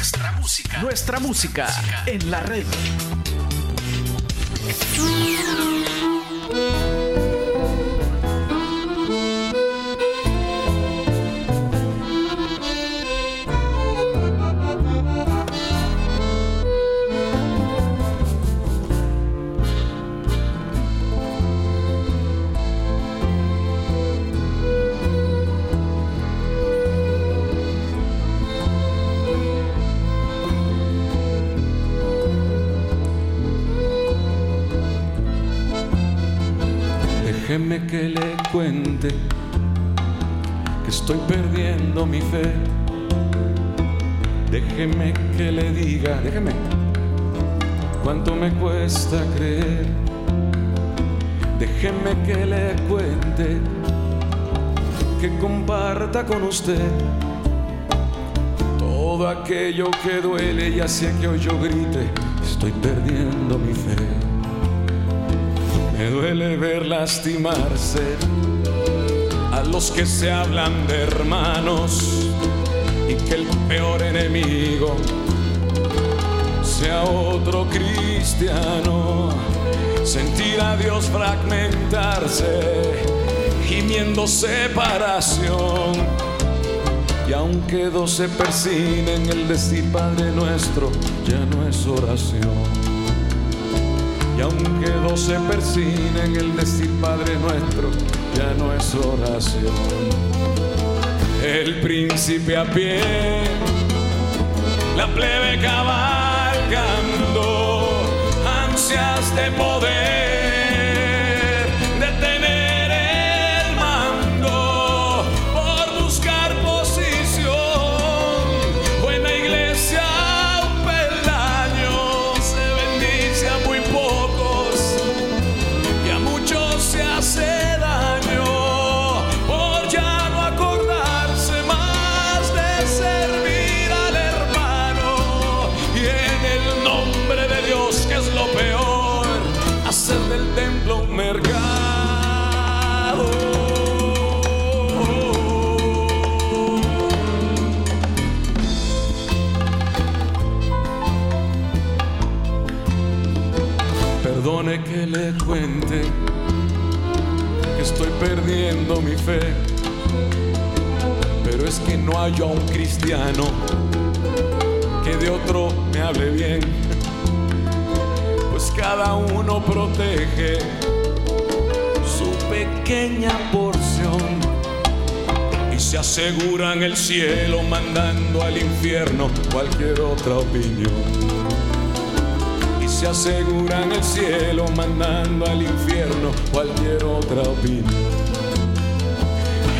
Nuestra música. Nuestra música en la red. Déjeme que le cuente que estoy perdiendo mi fe. Déjeme que le diga, déjeme, cuánto me cuesta creer. Déjeme que le cuente, que comparta con usted todo aquello que duele y hace que hoy yo grite, estoy perdiendo mi fe. Me duele ver lastimarse a los que se hablan de hermanos y que el peor enemigo sea otro cristiano. Sentir a Dios fragmentarse, gimiendo separación. Y aunque dos se persinen, el decir Padre nuestro ya no es oración. Y aunque dos se persinen, el decir Padre nuestro ya no es oración. El príncipe a pie, la plebe cabalgando, ansias de poder, le cuente que estoy perdiendo mi fe, pero es que no hay a un cristiano que de otro me hable bien, pues cada uno protege su pequeña porción y se aseguran el cielo mandando al infierno cualquier otra opinión se aseguran el cielo mandando al infierno cualquier otra opinión.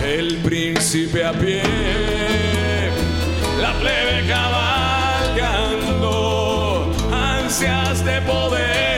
El príncipe a pie, la plebe cabalgando, ansias de poder,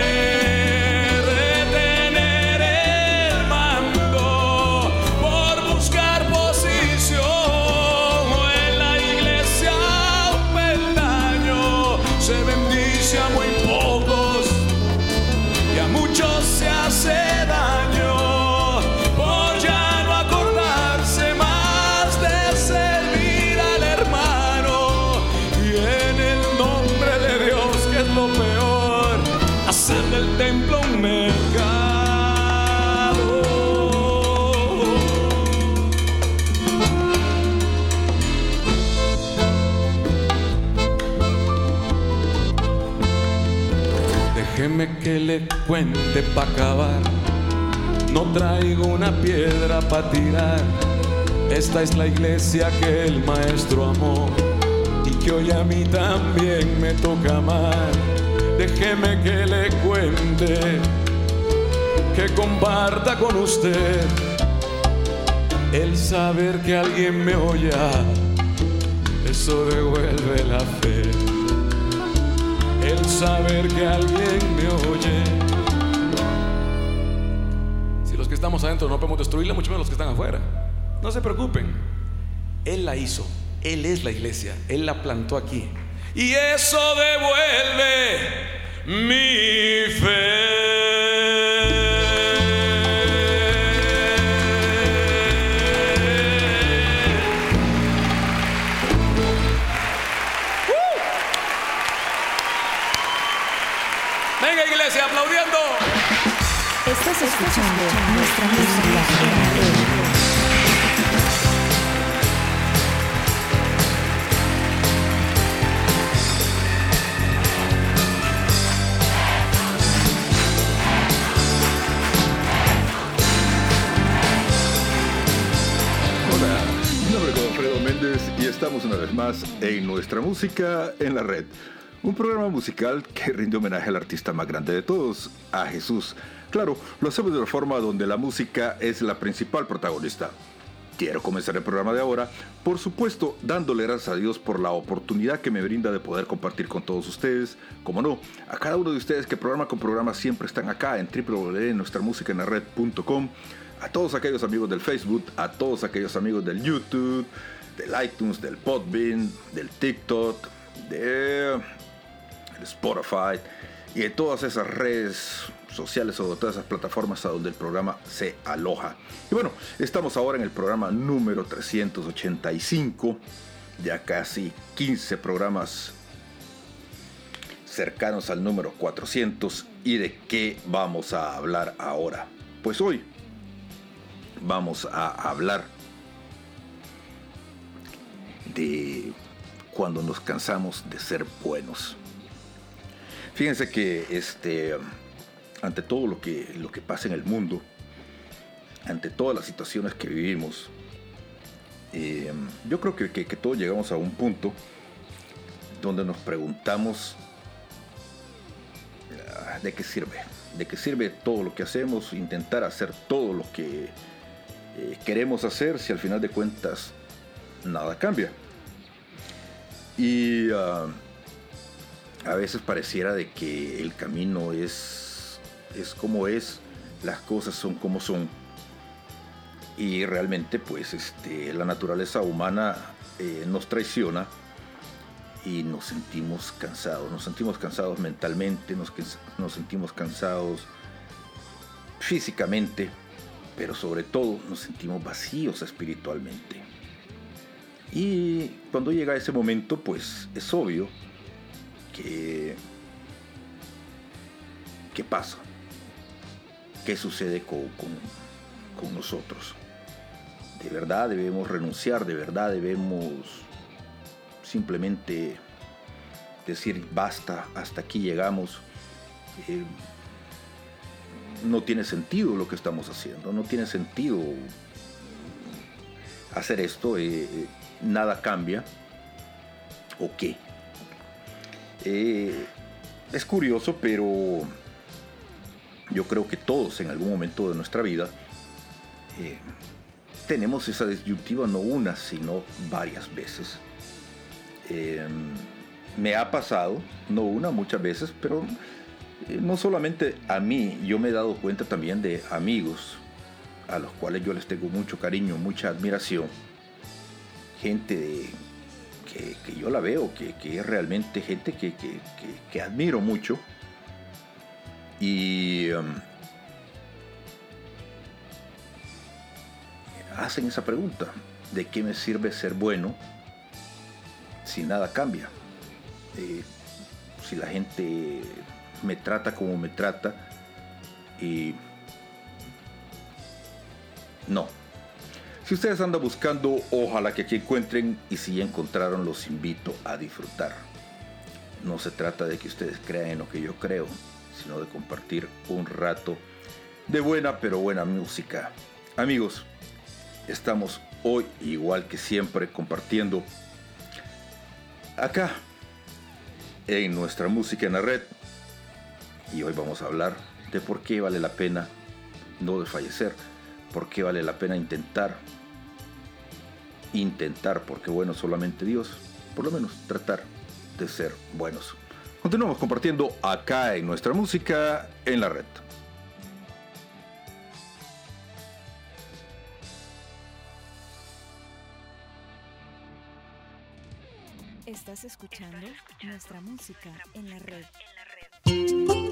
Esta es la iglesia que el maestro amó y que hoy a mí también me toca amar. Déjeme que le cuente, que comparta con usted el saber que alguien me oye. Eso devuelve la fe el saber que alguien me oye. Estamos adentro no podemos destruirla, mucho menos los que están afuera. No se preocupen. Él la hizo. Él es la iglesia. Él la plantó aquí. Y eso devuelve mi fe. Nuestra música en la red. Un programa musical que rinde homenaje al artista más grande de todos, a Jesús. Claro, lo hacemos de una forma donde la música es la principal protagonista. Quiero comenzar el programa de ahora, por supuesto, dándole gracias a Dios por la oportunidad que me brinda de poder compartir con todos ustedes. Como no, a cada uno de ustedes que programa con programa siempre están acá en www.nuestramusicaenlared.com. A todos aquellos amigos del Facebook, a todos aquellos amigos del YouTube, del iTunes, del Podbean, del TikTok, de Spotify y de todas esas redes sociales o de todas esas plataformas a donde el programa se aloja. Y bueno, estamos ahora en el programa número 385, ya casi 15 programas cercanos al número 400 y de qué vamos a hablar ahora. Pues hoy vamos a hablar de cuando nos cansamos de ser buenos. Fíjense que este, ante todo lo que, lo que pasa en el mundo, ante todas las situaciones que vivimos, eh, yo creo que, que, todos llegamos a un punto donde nos preguntamos ah, de qué sirve, de qué sirve todo lo que hacemos, intentar hacer todo lo que eh, queremos hacer si al final de cuentas nada cambia. Y ah, a veces pareciera de que el camino es, es como es, las cosas son como son. Y realmente pues este, la naturaleza humana eh, nos traiciona y nos sentimos cansados. Nos sentimos cansados mentalmente, nos, nos sentimos cansados físicamente, pero sobre todo nos sentimos vacíos espiritualmente. Y cuando llega ese momento, pues es obvio que... ¿Qué pasa? ¿Qué sucede con, con, nosotros? De verdad debemos renunciar, de verdad debemos simplemente decir basta, hasta aquí llegamos. Eh, no tiene sentido lo que estamos haciendo, no tiene sentido hacer esto. Eh, nada cambia o qué. Eh, es curioso, pero yo creo que todos en algún momento de nuestra vida eh, tenemos esa disyuntiva no una, sino varias veces. Eh, me ha pasado, no una, muchas veces, pero no solamente a mí, yo me he dado cuenta también de amigos a los cuales yo les tengo mucho cariño, mucha admiración gente que, yo la veo, que, es realmente gente que, admiro mucho. Y um, hacen esa pregunta, ¿de qué me sirve ser bueno si nada cambia? Eh, si la gente me trata como me trata y no, si ustedes andan buscando, ojalá que aquí encuentren y si ya encontraron, los invito a disfrutar. No se trata de que ustedes crean en lo que yo creo, sino de compartir un rato de buena pero buena música. Amigos, estamos hoy igual que siempre compartiendo acá en nuestra música en la red. Y hoy vamos a hablar de por qué vale la pena no desfallecer por qué vale la pena intentar. Intentar, porque bueno, solamente Dios, por lo menos tratar de ser buenos. Continuamos compartiendo acá en nuestra música en la red. Estás escuchando nuestra música en la red. te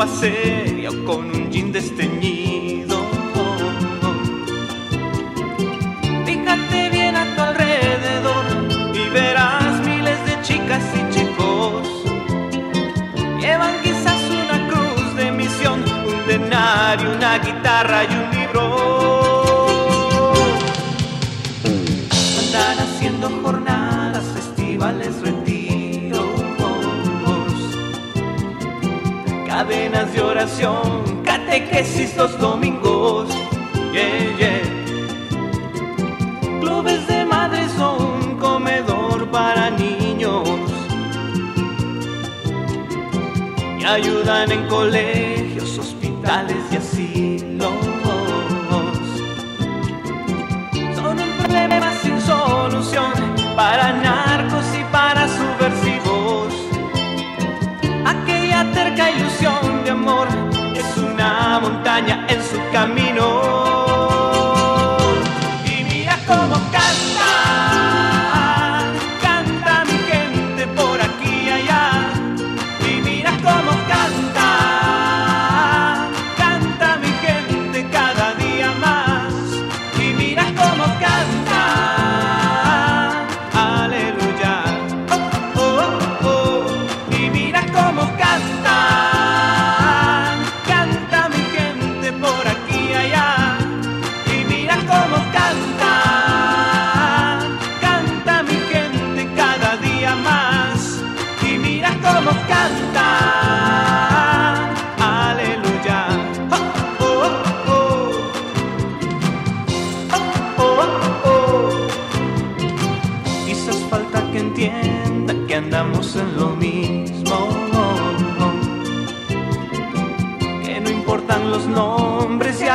ropa seria o con un jean desteñido. Fíjate bien a tu alrededor y verás miles de chicas y chicos. Llevan quizás una cruz de misión, un denario, una guitarra y un libro. Andan haciendo jornadas, de oración, catequesis los domingos. Yeah, yeah. Clubes de madres un comedor para niños. Y ayudan en colegios, hospitales y asilos. En su camino.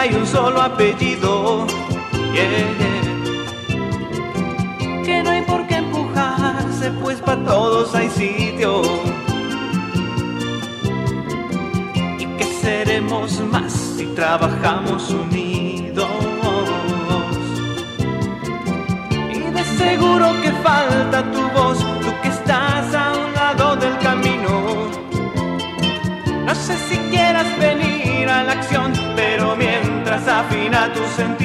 Hay un solo apellido. Yeah. Que no hay por qué empujarse, pues para todos hay sitio. Y que seremos más si trabajamos unidos. Y de seguro que falta tu voz, tú que estás a un lado del camino. No sé si quieras venir a la acción, pero mientras afina tu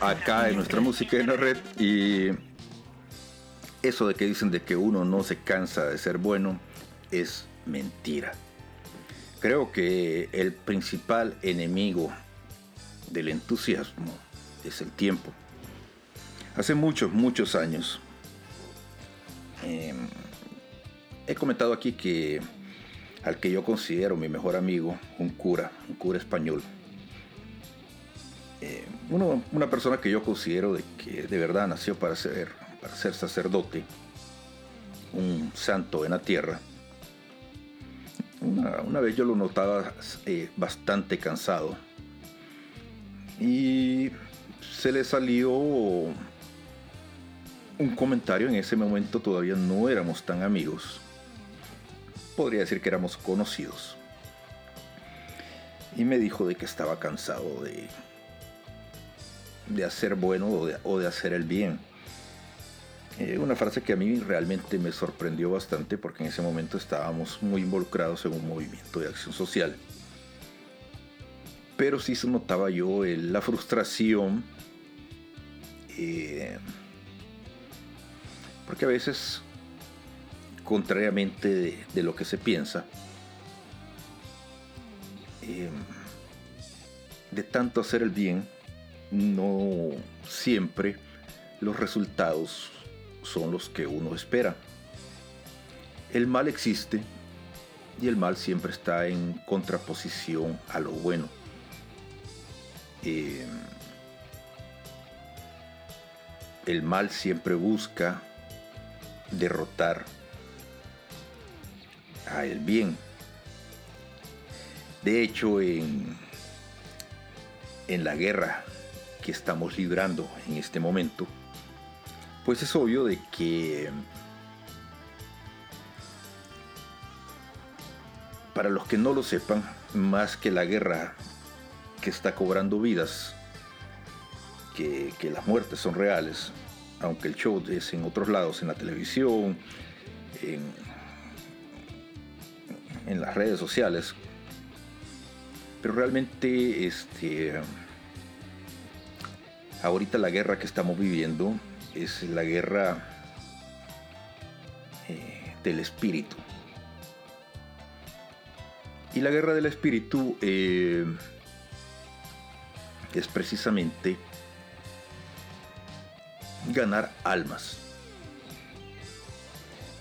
acá en nuestra música en la red y eso de que dicen de que uno no se cansa de ser bueno es mentira. Creo que el principal enemigo del entusiasmo es el tiempo. Hace muchos, muchos años em, he comentado aquí que al que yo considero mi mejor amigo, un cura, un cura español, eh, una persona que yo considero de que de verdad nació para ser, para ser sacerdote, un santo en la tierra. Una, vez yo lo notaba eh, bastante cansado y se le salió un comentario, en ese momento todavía no éramos tan amigos, podría decir que éramos conocidos. Y me dijo de que estaba cansado de, de hacer bueno o de, hacer el bien. Eh, una frase que a mí realmente me sorprendió bastante porque en ese momento estábamos muy involucrados en un movimiento de acción social. Pero sí se notaba yo la frustración. Eh, porque a veces contrariamente de, lo que se piensa, eh, de tanto hacer el bien, no siempre los resultados son los que uno espera. El mal existe y el mal siempre está en contraposición a lo bueno. Eh, el mal siempre busca derrotar a el bien. De hecho, en, en la guerra que estamos librando en este momento, pues es obvio de que para los que no lo sepan, más que la guerra que está cobrando vidas, que, las muertes son reales, aunque el show es en otros lados, en la televisión, en, en las redes sociales. Pero realmente este, ahorita la guerra que estamos viviendo es la guerra eh, del espíritu. Y la guerra del espíritu eh, es precisamente ganar almas.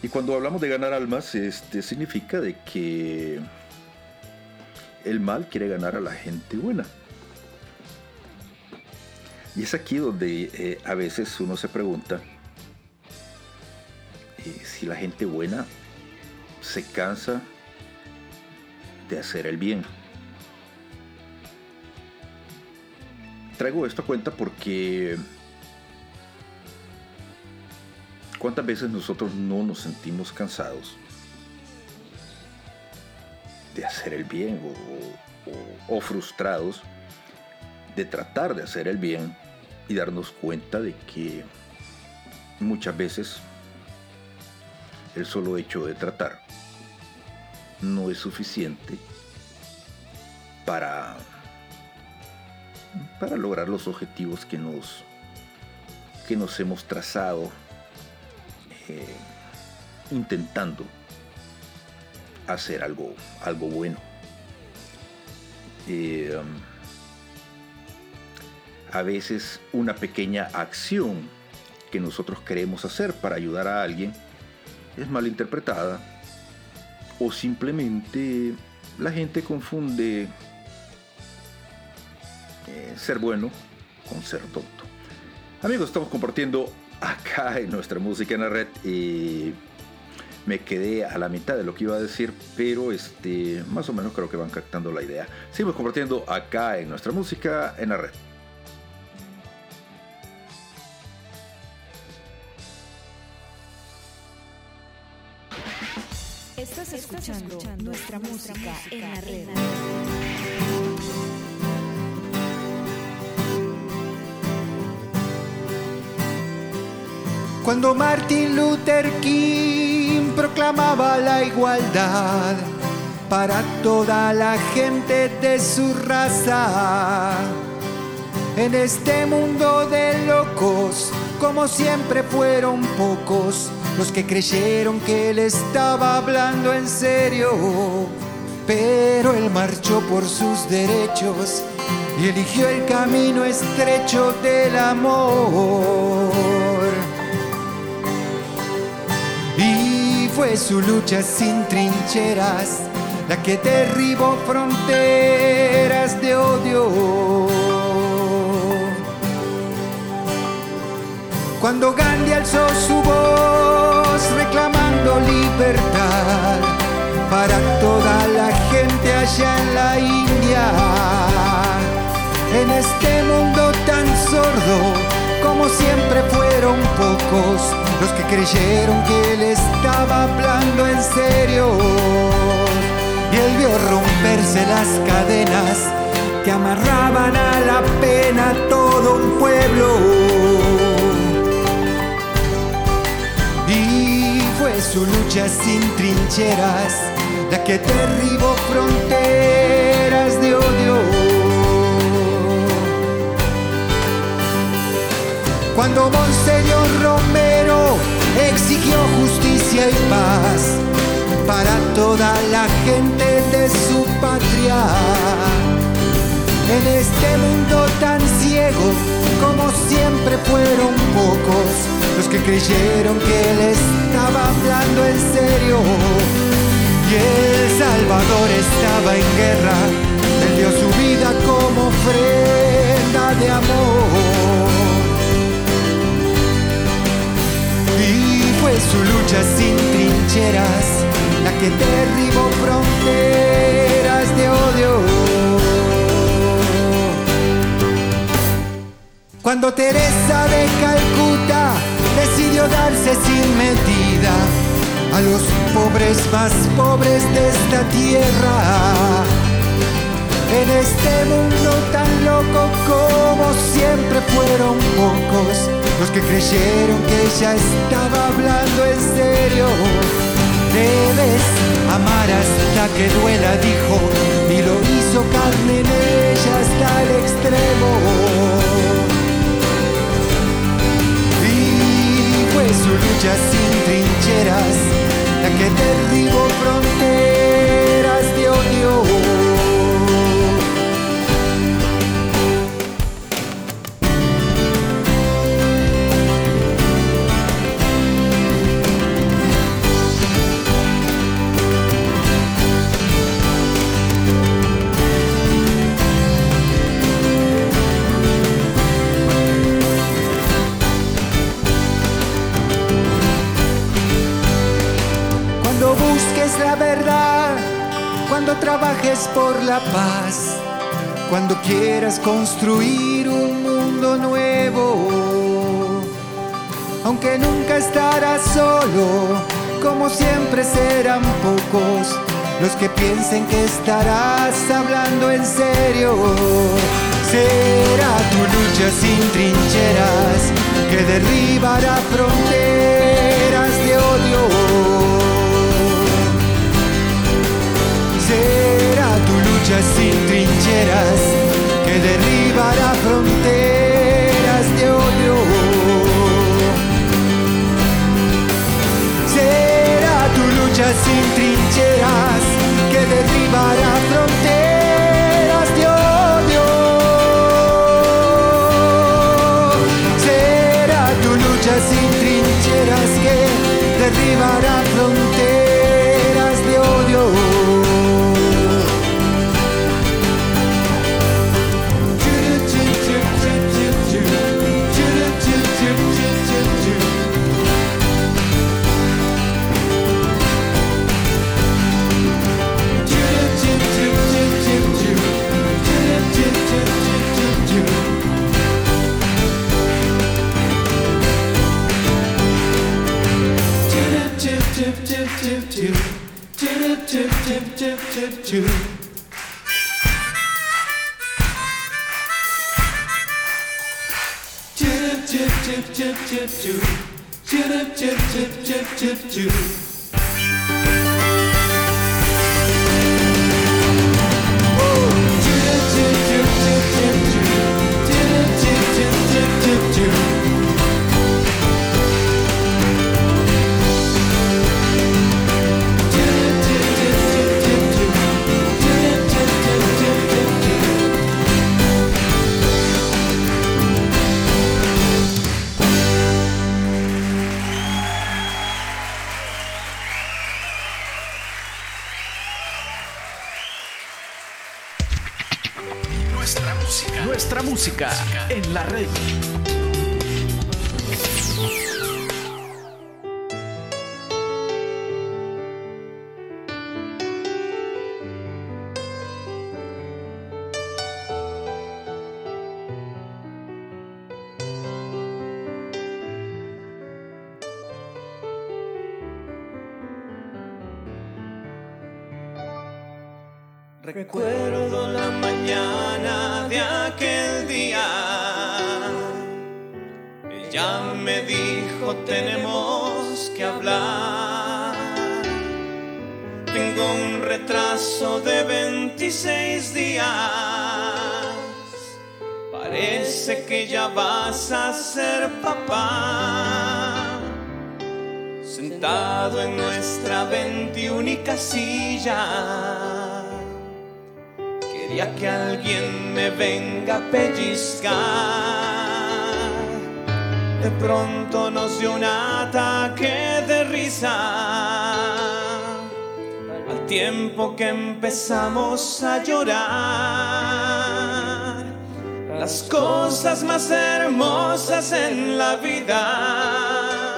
Y cuando hablamos de ganar almas, este significa de que el mal quiere ganar a la gente buena. Y es aquí donde eh, a veces uno se pregunta eh, si la gente buena se cansa de hacer el bien. Traigo esto a cuenta porque ¿Cuántas veces nosotros no nos sentimos cansados de hacer el bien o, frustrados de tratar de hacer el bien y darnos cuenta de que muchas veces el solo hecho de tratar no es suficiente para, para lograr los objetivos que nos, que nos hemos trazado eh, intentando hacer algo, algo bueno. Eh, um, a veces una pequeña acción que nosotros queremos hacer para ayudar a alguien es mal interpretada o simplemente la gente confunde eh, ser bueno con ser tonto. Amigos, estamos compartiendo acá en nuestra música en la red y me quedé a la mitad de lo que iba a decir, pero este, más o menos creo que van captando la idea. Seguimos compartiendo acá en nuestra música en la red. Escuchando, nuestra, música, en la red. Cuando Martin Luther King proclamaba la igualdad para toda la gente de su raza, En este mundo de locos, como siempre fueron pocos los que creyeron que él estaba hablando en serio. Pero él marchó por sus derechos y eligió el camino estrecho del amor. Y fue su lucha sin trincheras la que derribó fronteras de odio. Cuando Gandhi alzó su voz reclamando libertad para toda la gente allá en la India, en este mundo tan sordo como siempre fueron pocos los que creyeron que él estaba hablando en serio y él vio romperse las cadenas que amarraban a la pena todo un pueblo. Su lucha sin trincheras la que derribó fronteras de odio. Cuando Monseñor Romero exigió justicia y paz para toda la gente de su patria. En este mundo tan ciego como siempre fueron pocos los que creyeron que él estaba hablando en serio. Y El Salvador estaba en guerra, él dio su vida como ofrenda de amor. Y fue su lucha sin trincheras la que derribó fronteras de odio. Cuando Teresa de Calcuta darse sin medida a los pobres más pobres de esta tierra. En este mundo tan loco como siempre fueron pocos los que creyeron que ella estaba hablando en serio. Debes amar hasta que duela, dijo, y lo hizo carne en ella hasta el extremo. Su lucha sin trincheras la que derribó fronteras cuando trabajes por la paz, cuando quieras construir un mundo nuevo. Aunque nunca estarás solo, como siempre serán pocos los que piensen que estarás hablando en serio. Será tu lucha sin trincheras que derribará fronteras de odio. Sin trincheras que derribará fronteras de odio. Será tu lucha sin trincheras que derribará fronteras addicted to. Tip, tip, tip, tip, tip, tip, tip, tip, tip, tip, tip, tip. Pellizcar. De pronto nos dio un ataque de risa. Al tiempo que empezamos a llorar. Las cosas más hermosas en la vida.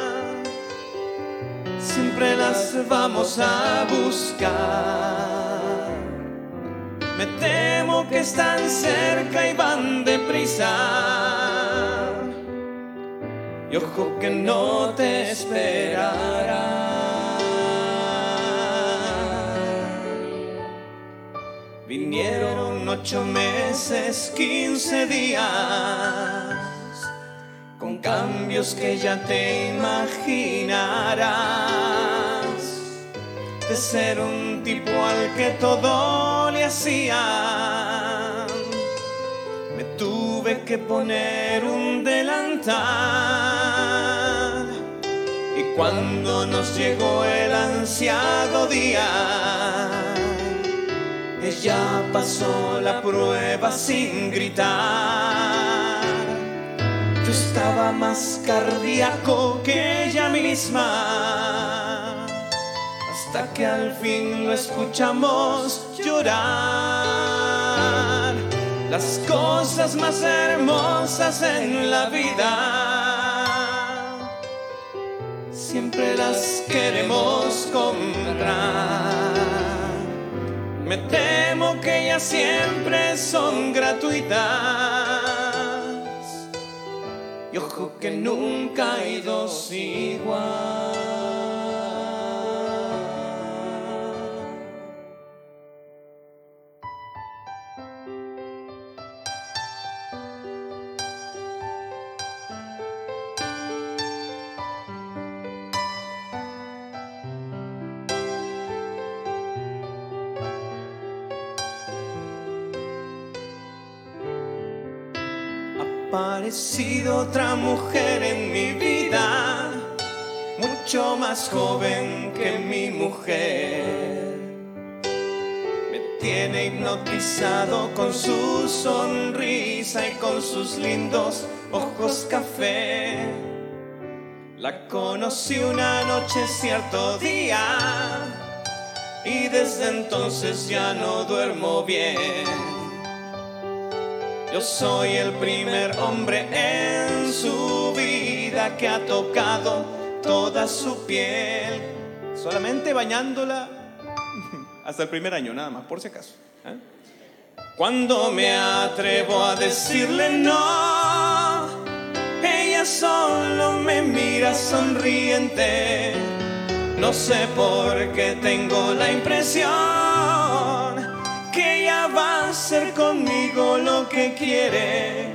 Siempre las vamos a buscar. Me temo que están cerca y van deprisa. Y ojo que no te esperará. Vinieron ocho meses, quince días, con cambios que ya te imaginarás de ser un tipo al que todo le hacía. Me tuve que poner un delantal. Y cuando nos llegó el ansiado día, ella pasó la prueba sin gritar. Yo estaba más cardíaco que ella misma que al fin lo escuchamos llorar. Las cosas más hermosas en la vida siempre las queremos comprar. Me temo que ellas siempre son gratuitas. Y ojo que nunca hay dos igual. Aparecido otra mujer en mi vida, mucho más joven que mi mujer. Me tiene hipnotizado con su sonrisa y con sus lindos ojos café. La conocí una noche cierto día y desde entonces ya no duermo bien. Yo soy el primer hombre en su vida que ha tocado toda su piel, solamente bañándola hasta el primer año, nada más, por si acaso. ¿eh? Cuando me atrevo a decirle no, ella solo me mira sonriente. No sé por qué tengo la impresión hacer conmigo lo que quiere.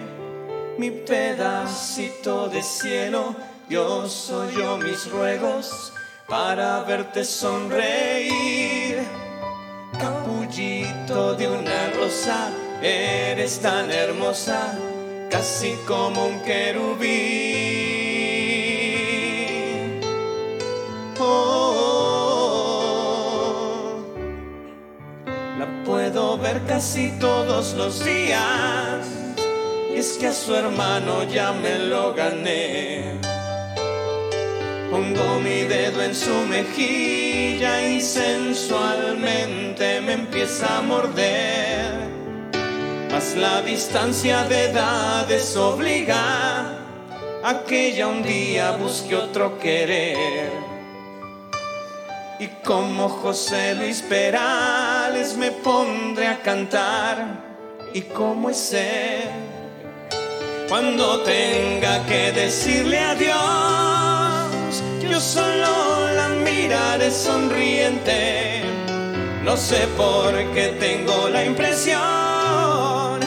Mi pedacito de cielo, yo soy yo mis ruegos para verte sonreír. Capullito de una rosa, eres tan hermosa, casi como un querubín. oh. Casi todos los días. Y es que a su hermano ya me lo gané. Pongo mi dedo en su mejilla y sensualmente me empieza a morder. mas la distancia de edades obliga a que ya un día busque otro querer. Y como José Luis Perales me pondré a cantar y como es él. Cuando tenga que decirle adiós, yo solo la miraré sonriente. No sé por qué tengo la impresión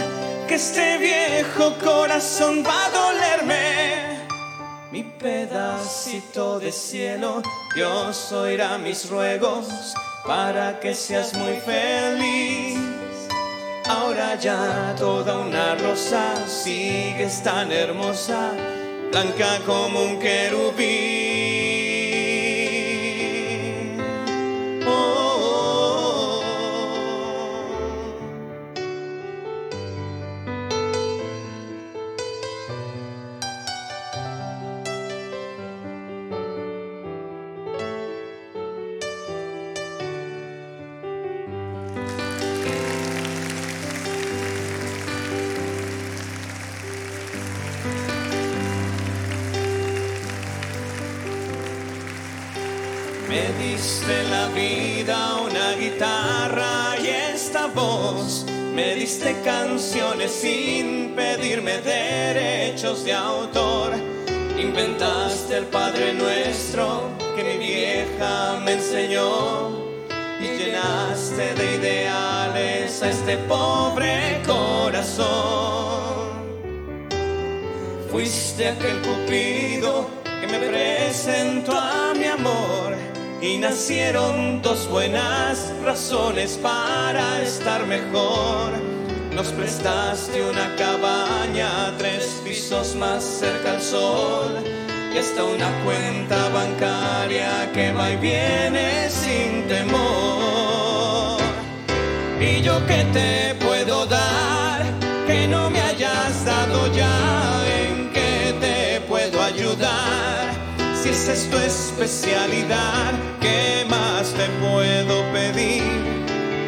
que este viejo corazón va a dolerme. Mi pedacito de cielo, Dios oirá mis ruegos para que seas muy feliz. Ahora ya toda una rosa sigues tan hermosa, blanca como un querubín. Me diste la vida, una guitarra y esta voz. Me diste canciones sin pedirme derechos de autor. Inventaste el Padre Nuestro que mi vieja me enseñó. Y llenaste de ideales a este pobre corazón. Fuiste aquel cupido que me presentó a mi amor y nacieron dos buenas razones para estar mejor. Nos prestaste una cabaña, tres pisos más cerca al sol y hasta una cuenta bancaria que va y viene sin temor. ¿Y yo qué te puedo dar que no me esa es tu especialidad, ¿qué más te puedo pedir?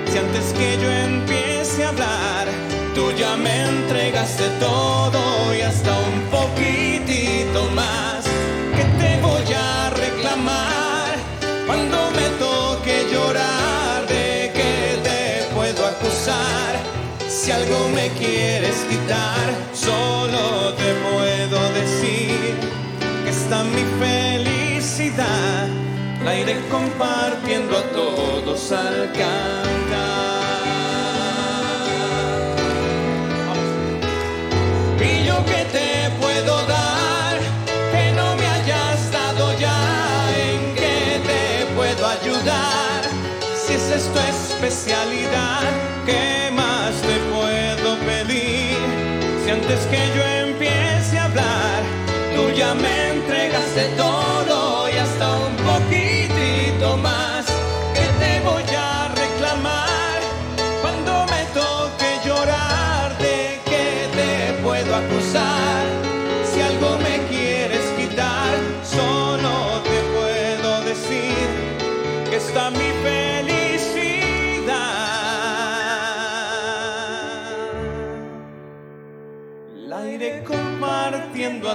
Si antes que yo empiece a hablar, tú ya me entregaste todo y hasta un poquitito más. ¿Qué te voy a reclamar cuando me toque llorar? ¿De qué te puedo acusar? Si algo me quieres quitar, solo te puedo decir que está mi felicidad. La iré compartiendo a todos al cantar. Y yo que te puedo dar, que no me hayas dado ya, en qué te puedo ayudar. Si esa es tu especialidad, ¿qué más te puedo pedir? Si antes que yo empiece a hablar, tú ya me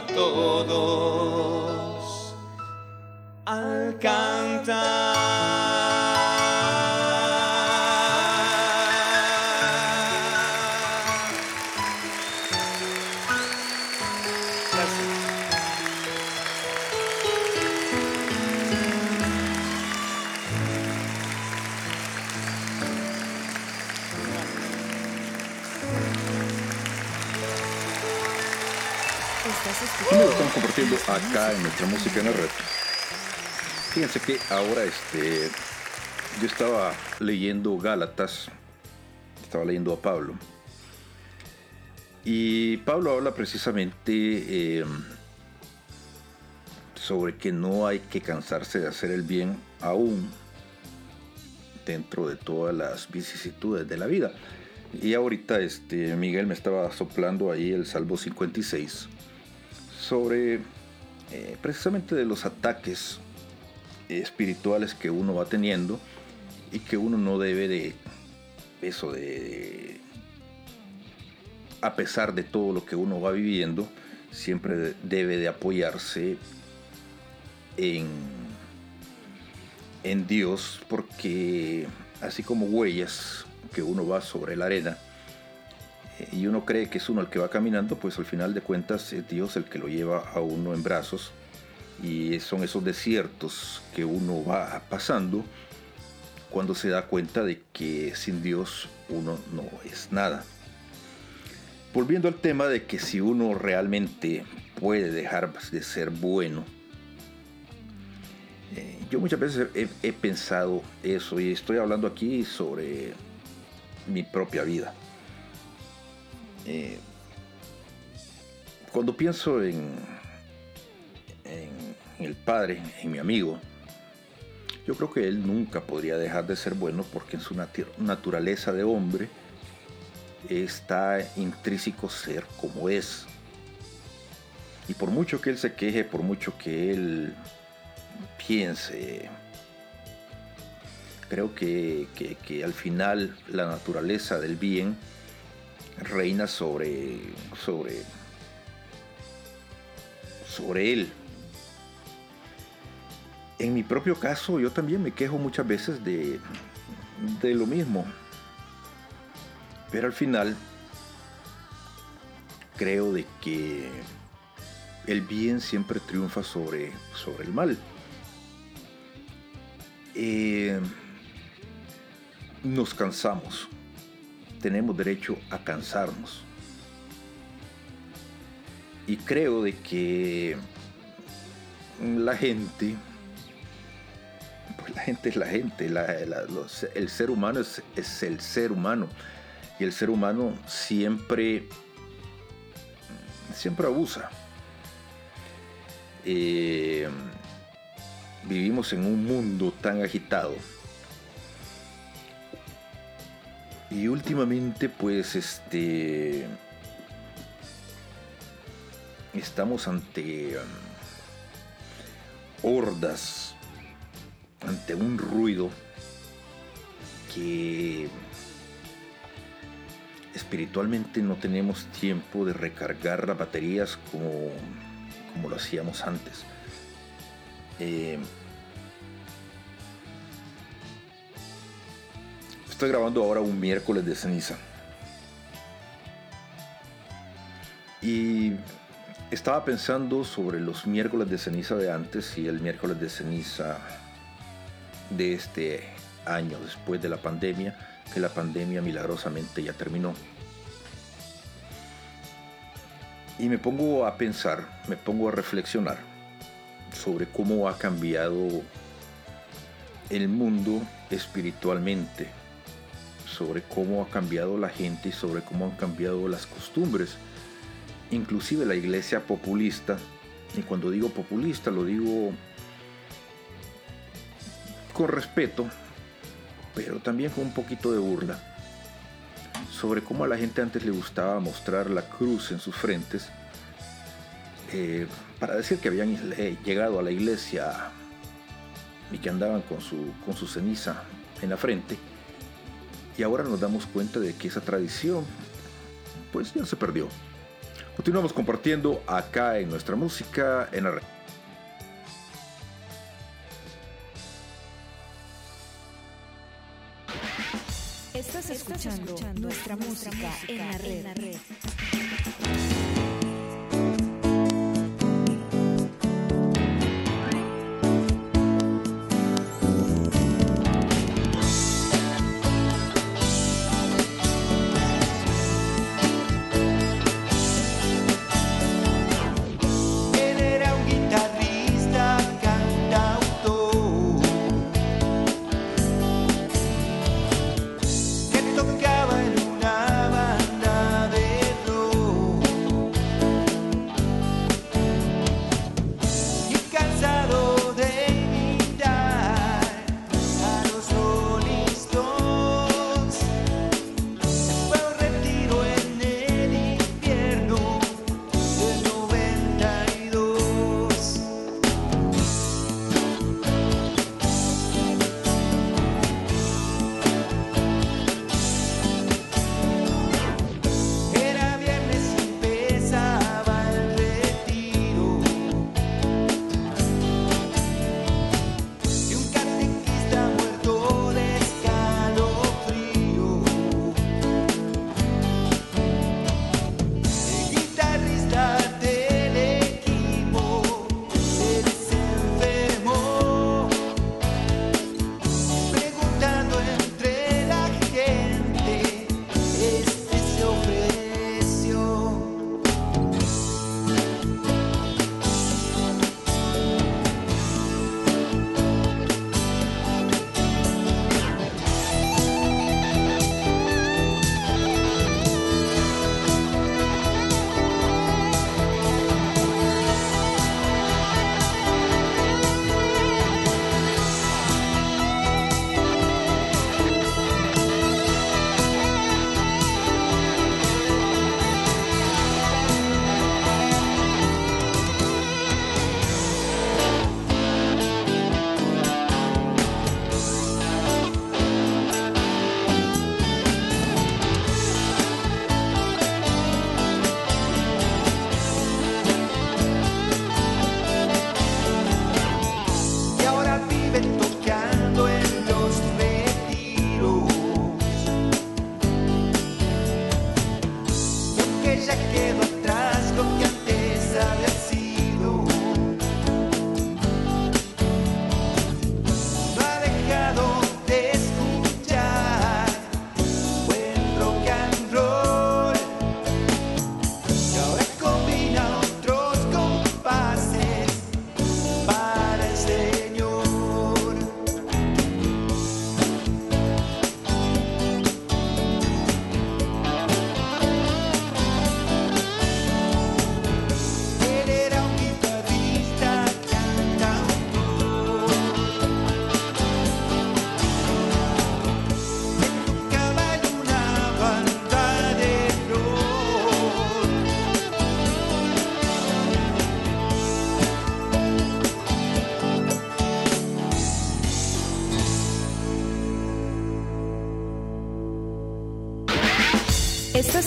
todos al cantar. Compartiendo acá en nuestra música en la red. Fíjense que ahora este, yo estaba leyendo Gálatas, estaba leyendo a Pablo. Y Pablo habla precisamente eh, sobre que no hay que cansarse de hacer el bien aún dentro de todas las vicisitudes de la vida. Y ahorita este, Miguel me estaba soplando ahí el Salmo 56 sobre eh, precisamente de los ataques espirituales que uno va teniendo y que uno no debe de eso de a pesar de todo lo que uno va viviendo, siempre debe de apoyarse en, en Dios, porque así como huellas que uno va sobre la arena, y uno cree que es uno el que va caminando, pues al final de cuentas es Dios el que lo lleva a uno en brazos y son esos desiertos que uno va pasando cuando se da cuenta de que sin Dios uno no es nada. Volviendo al tema de que si uno realmente puede dejar de ser bueno, eh, yo muchas veces he, pensado eso y estoy hablando aquí sobre mi propia vida. Eh, cuando pienso en, el Padre, en mi amigo, yo creo que él nunca podría dejar de ser bueno porque en su naturaleza de hombre está intrínseco ser como es. Y por mucho que él se queje, por mucho que él piense, creo que, que al final la naturaleza del bien reina sobre, sobre, sobre él. En mi propio caso, yo también me quejo muchas veces de, de lo mismo. Pero al final, creo de que el bien siempre triunfa sobre, sobre el mal. Eh, nos cansamos. Tenemos derecho a cansarnos. Y creo de que la gente la gente es la gente, el ser humano es, el ser humano. Y el ser humano siempre, siempre abusa. Eh, vivimos en un mundo tan agitado. Y últimamente, pues, este. Estamos ante um, hordas ante un ruido que espiritualmente no tenemos tiempo de recargar las baterías como, como lo hacíamos antes. Eh, estoy grabando ahora un miércoles de ceniza. Y estaba pensando sobre los miércoles de ceniza de antes y el miércoles de ceniza de este año después de la pandemia, que la pandemia milagrosamente ya terminó. Y me pongo a pensar, me pongo a reflexionar sobre cómo ha cambiado el mundo espiritualmente, sobre cómo ha cambiado la gente y sobre cómo han cambiado las costumbres, inclusive la iglesia populista. Y cuando digo populista lo digo con respeto, pero también con un poquito de burla, sobre cómo a la gente antes le gustaba mostrar la cruz en sus frentes, eh, para decir que habían eh, llegado a la iglesia y que andaban con su, con su ceniza en la frente. Y ahora nos damos cuenta de que esa tradición pues ya se perdió. Continuamos compartiendo acá en nuestra música en la red. escuchando, nuestra, música, en la red.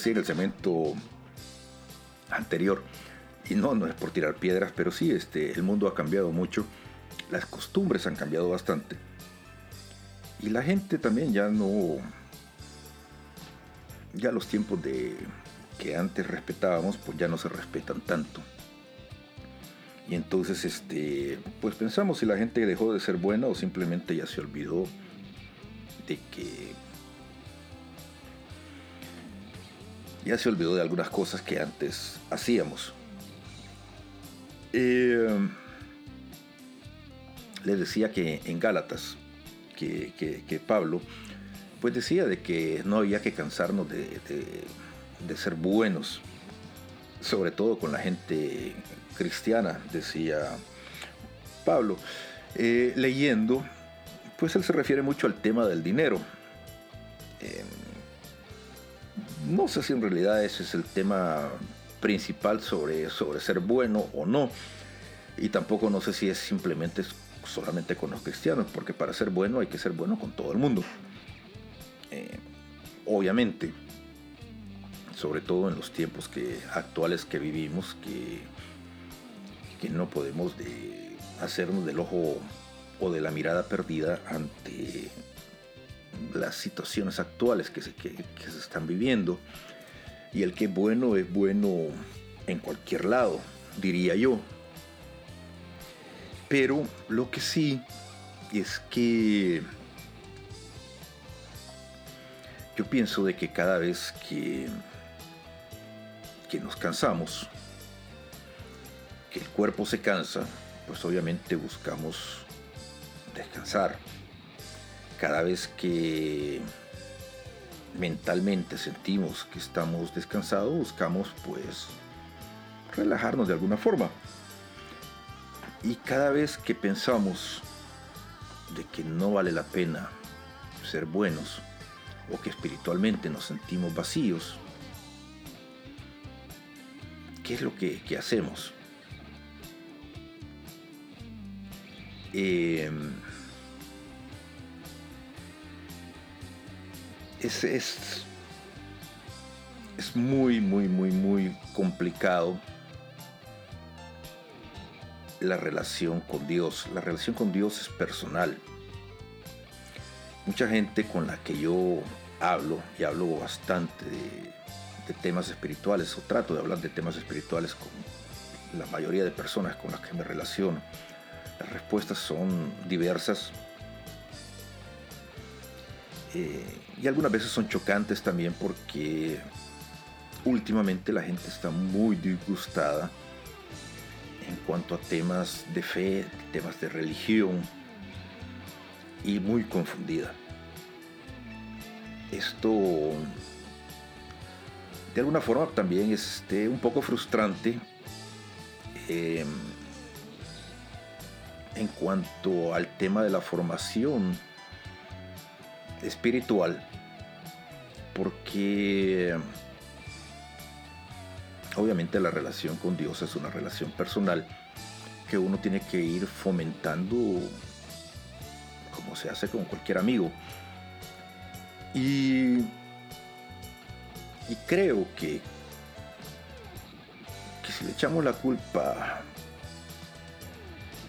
decir, el cemento anterior. Y no, no es por tirar piedras, pero sí, este, el mundo ha cambiado mucho, las costumbres han cambiado bastante. Y la gente también ya no... Ya los tiempos de que antes respetábamos, pues ya no se respetan tanto. Y entonces, este, pues pensamos si la gente dejó de ser buena o simplemente ya se olvidó de que ya se olvidó de algunas cosas que antes hacíamos. Eh, les decía que en Gálatas, que, que, Pablo, pues decía de que no había que cansarnos de, de, ser buenos, sobre todo con la gente cristiana, decía Pablo. Eh, leyendo, pues él se refiere mucho al tema del dinero. Eh, no sé si en realidad ese es el tema principal sobre, sobre ser bueno o no. Y tampoco no sé si es simplemente solamente con los cristianos, porque para ser bueno hay que ser bueno con todo el mundo. Eh, obviamente, sobre todo en los tiempos que, actuales que vivimos, que, que no podemos de, hacernos del ojo o de la mirada perdida ante las situaciones actuales que se, que, se están viviendo. Y el que es bueno es bueno en cualquier lado, diría yo. Pero lo que sí es que yo pienso de que cada vez que, que nos cansamos, que el cuerpo se cansa, pues obviamente buscamos descansar. Cada vez que mentalmente sentimos que estamos descansados, buscamos pues relajarnos de alguna forma. Y cada vez que pensamos de que no vale la pena ser buenos o que espiritualmente nos sentimos vacíos, ¿qué es lo que, hacemos? Eh, es, es, es muy, muy, muy, muy complicado la relación con Dios. La relación con Dios es personal. Mucha gente con la que yo hablo, y hablo bastante de, temas espirituales, o trato de hablar de temas espirituales con la mayoría de personas con las que me relaciono, las respuestas son diversas. Eh, y algunas veces son chocantes también porque últimamente la gente está muy disgustada en cuanto a temas de fe, temas de religión y muy confundida. Esto de alguna forma también es este, un poco frustrante eh, en cuanto al tema de la formación espiritual, porque obviamente la relación con Dios es una relación personal que uno tiene que ir fomentando como se hace con cualquier amigo. Y, y creo que, que si le echamos la culpa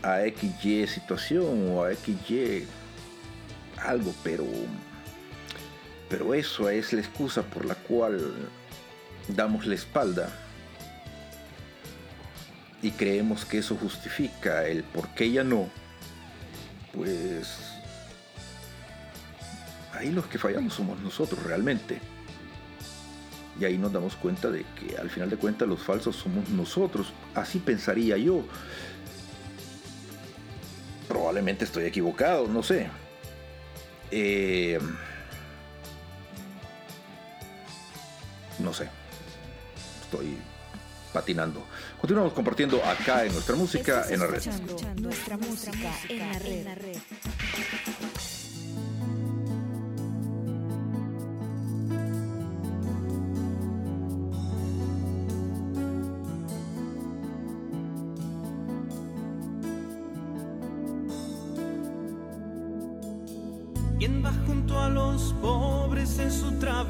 a XY situación o a XY algo, pero, pero eso es la excusa por la cual damos la espalda y creemos que eso justifica el por qué ella no, pues ahí los que fallamos somos nosotros realmente. Y ahí nos damos cuenta de que al final de cuentas los falsos somos nosotros. Así pensaría yo. Probablemente estoy equivocado, no sé. Eh, no sé. Estoy patinando. Continuamos compartiendo acá en nuestra música en la red. Nuestra música en la red.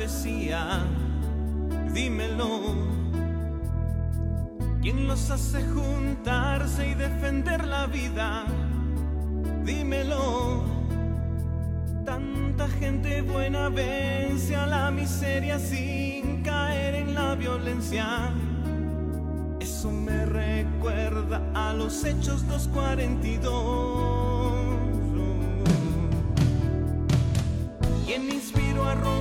Travesía? Dímelo. ¿Quién los hace juntarse y defender la vida? Dímelo. Tanta gente buena vence a la miseria sin caer en la violencia. Eso me recuerda a los Hechos 242. ¿Quién inspiró a Romero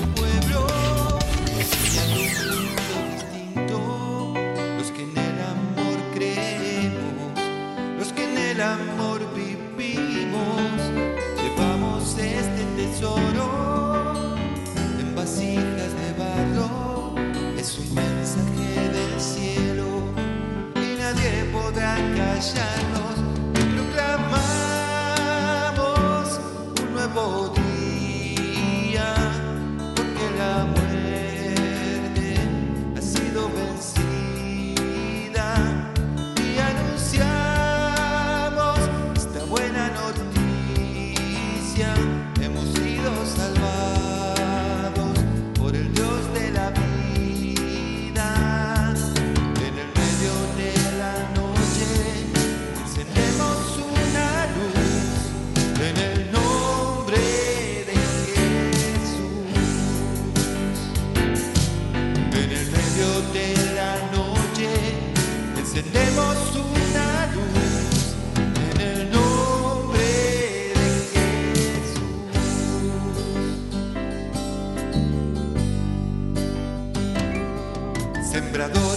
imperador.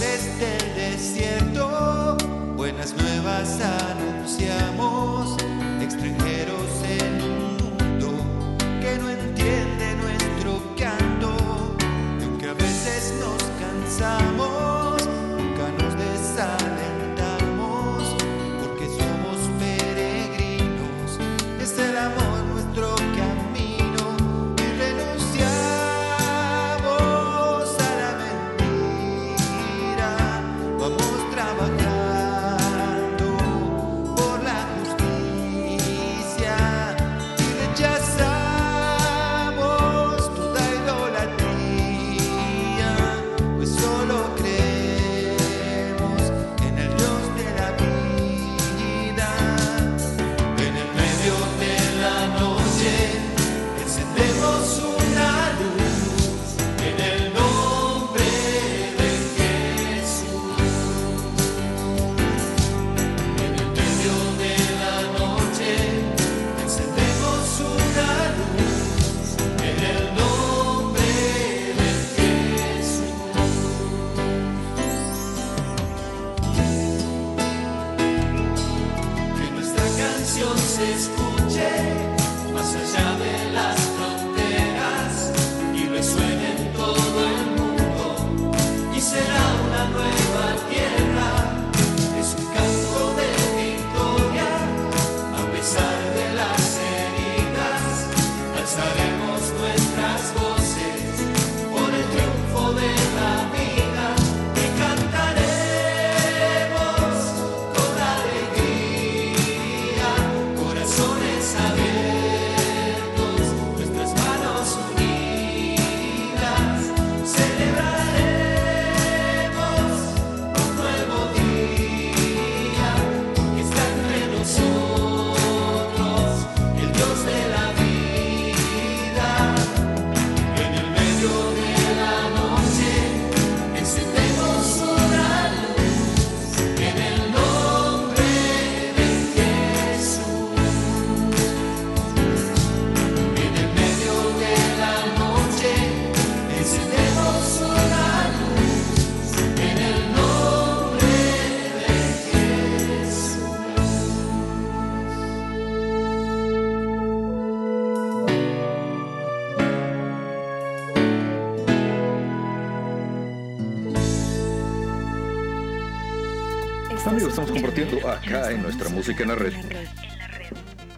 Acá en nuestra música en la red.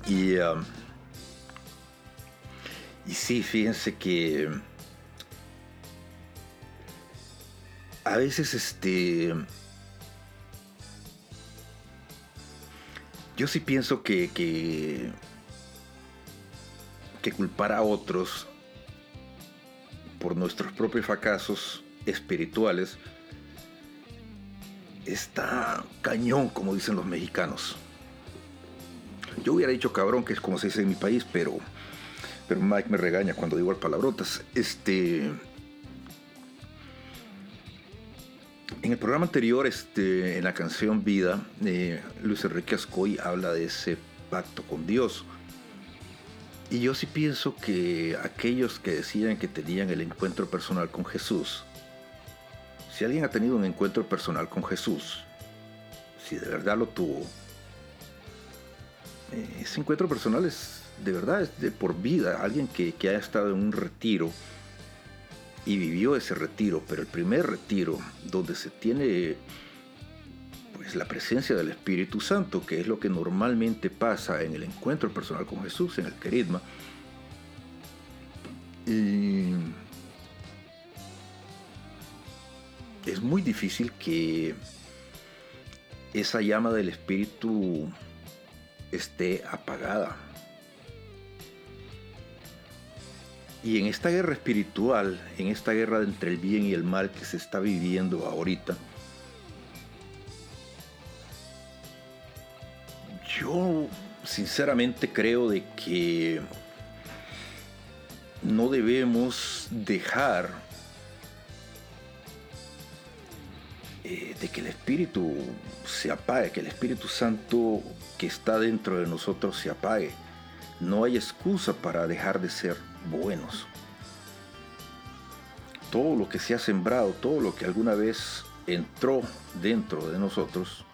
Y, um, y sí, fíjense que a veces este... Yo sí pienso que, que, que culpar a otros por nuestros propios fracasos espirituales está cañón, como dicen los mexicanos. Yo hubiera dicho cabrón, que es como se dice en mi país, pero, pero Mike me regaña cuando digo las palabrotas. Este, en el programa anterior, este, en la canción Vida, eh, Luis Enrique Ascoy habla de ese pacto con Dios. Y yo sí pienso que aquellos que decían que tenían el encuentro personal con Jesús, si alguien ha tenido un encuentro personal con Jesús, si de verdad lo tuvo, eh, ese encuentro personal es de verdad, es de por vida. Alguien que, que haya estado en un retiro y vivió ese retiro, pero el primer retiro donde se tiene pues la presencia del Espíritu Santo, que es lo que normalmente pasa en el encuentro personal con Jesús, en el queridma. Y es muy difícil que esa llama del Espíritu esté apagada. Y en esta guerra espiritual, en esta guerra entre el bien y el mal que se está viviendo ahorita, yo sinceramente creo de que no debemos dejar eh, de que el Espíritu se apague, que el Espíritu Santo que está dentro de nosotros se apague. No hay excusa para dejar de ser buenos. Todo lo que se ha sembrado, todo lo que alguna vez entró dentro de nosotros,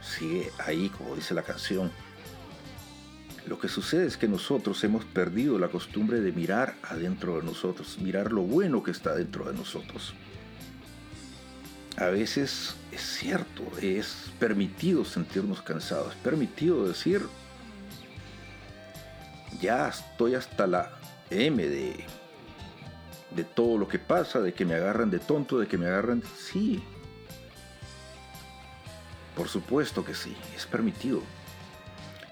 sigue ahí, como dice la canción. Lo que sucede es que nosotros hemos perdido la costumbre de mirar adentro de nosotros, mirar lo bueno que está dentro de nosotros. A veces es cierto, es permitido sentirnos cansados, es permitido decir, ya estoy hasta la M de, de todo lo que pasa, de que me agarran de tonto, de que me agarran... Sí, por supuesto que sí, es permitido.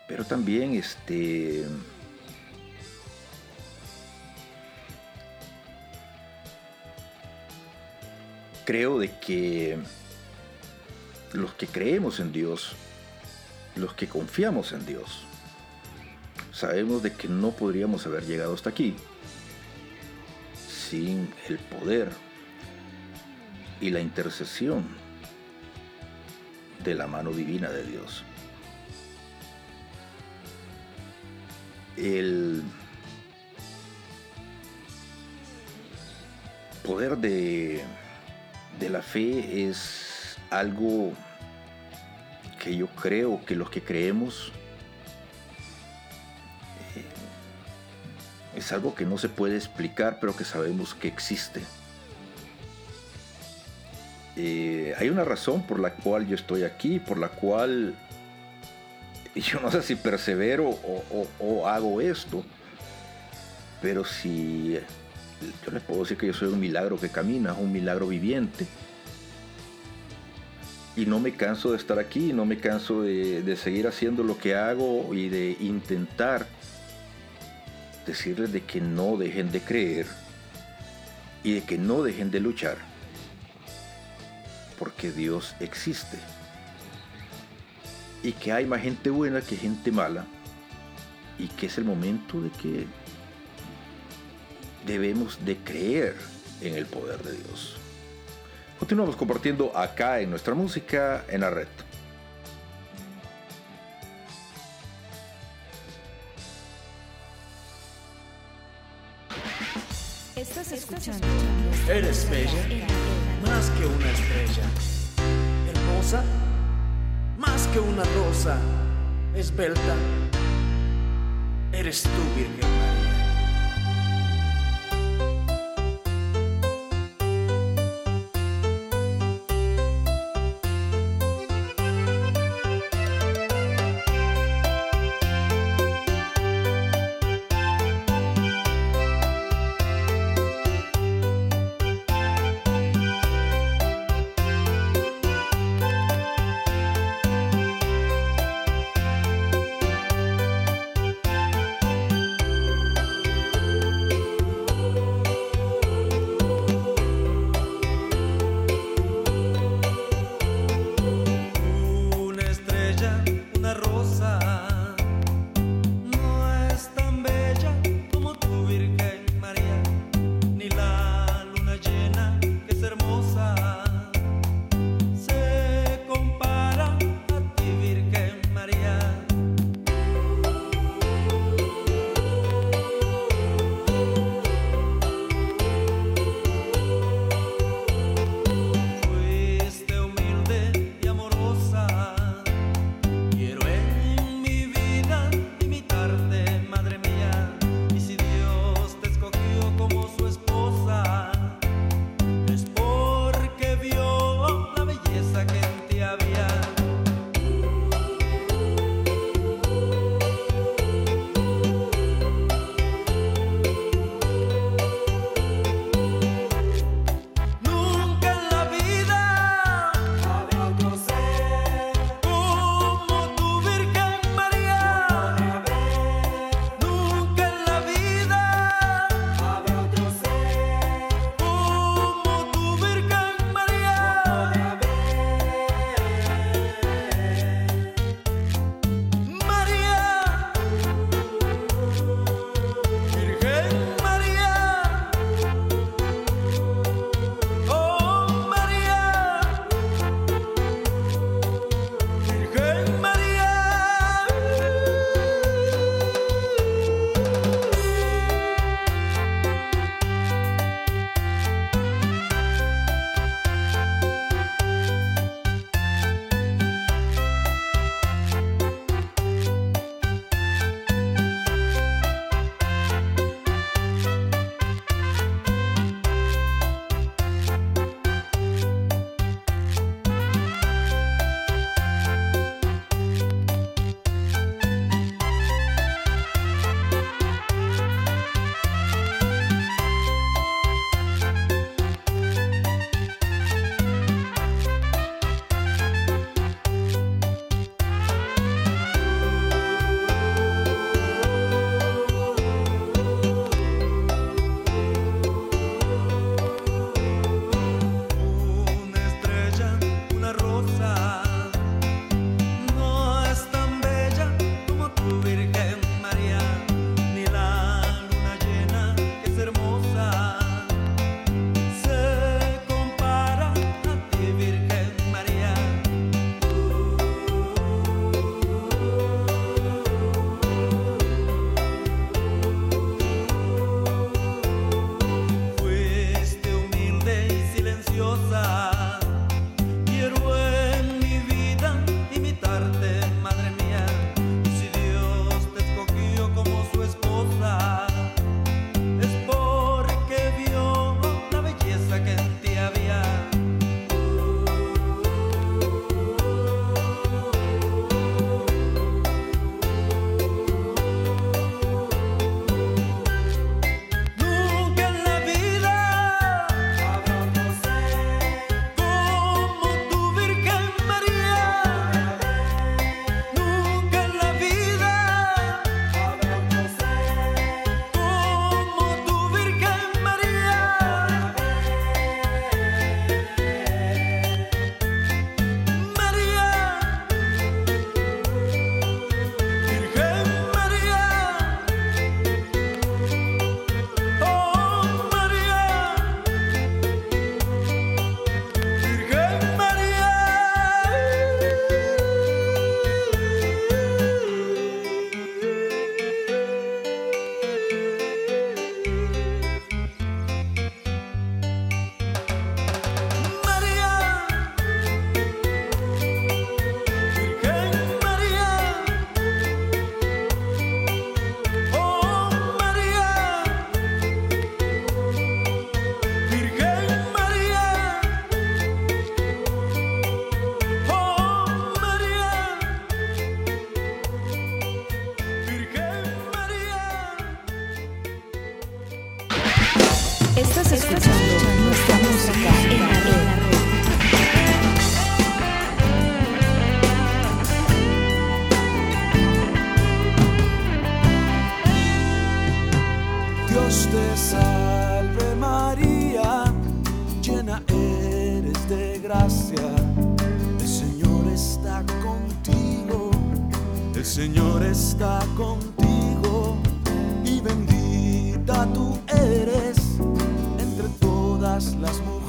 Pero también este creo de que los que creemos en Dios, los que confiamos en Dios, sabemos de que no podríamos haber llegado hasta aquí sin el poder y la intercesión de la mano divina de Dios. El poder de, de la fe es algo que yo creo que los que creemos eh, es algo que no se puede explicar, pero que sabemos que existe. Eh, hay una razón por la cual yo estoy aquí, por la cual yo no sé si persevero o, o- o hago esto, pero si yo les puedo decir que yo soy un milagro que camina, un milagro viviente. Y no me canso de estar aquí, no me canso de, de seguir haciendo lo que hago y de intentar decirles de que no dejen de creer y de que no dejen de luchar, porque Dios existe y que hay más gente buena que gente mala y que es el momento de que debemos de creer en el poder de Dios. Continuamos compartiendo acá en nuestra música en la red. Estás escuchando. Eres bella, más que una estrella. Hermosa, más que una rosa. Esbelta, eres tú, todas las mujeres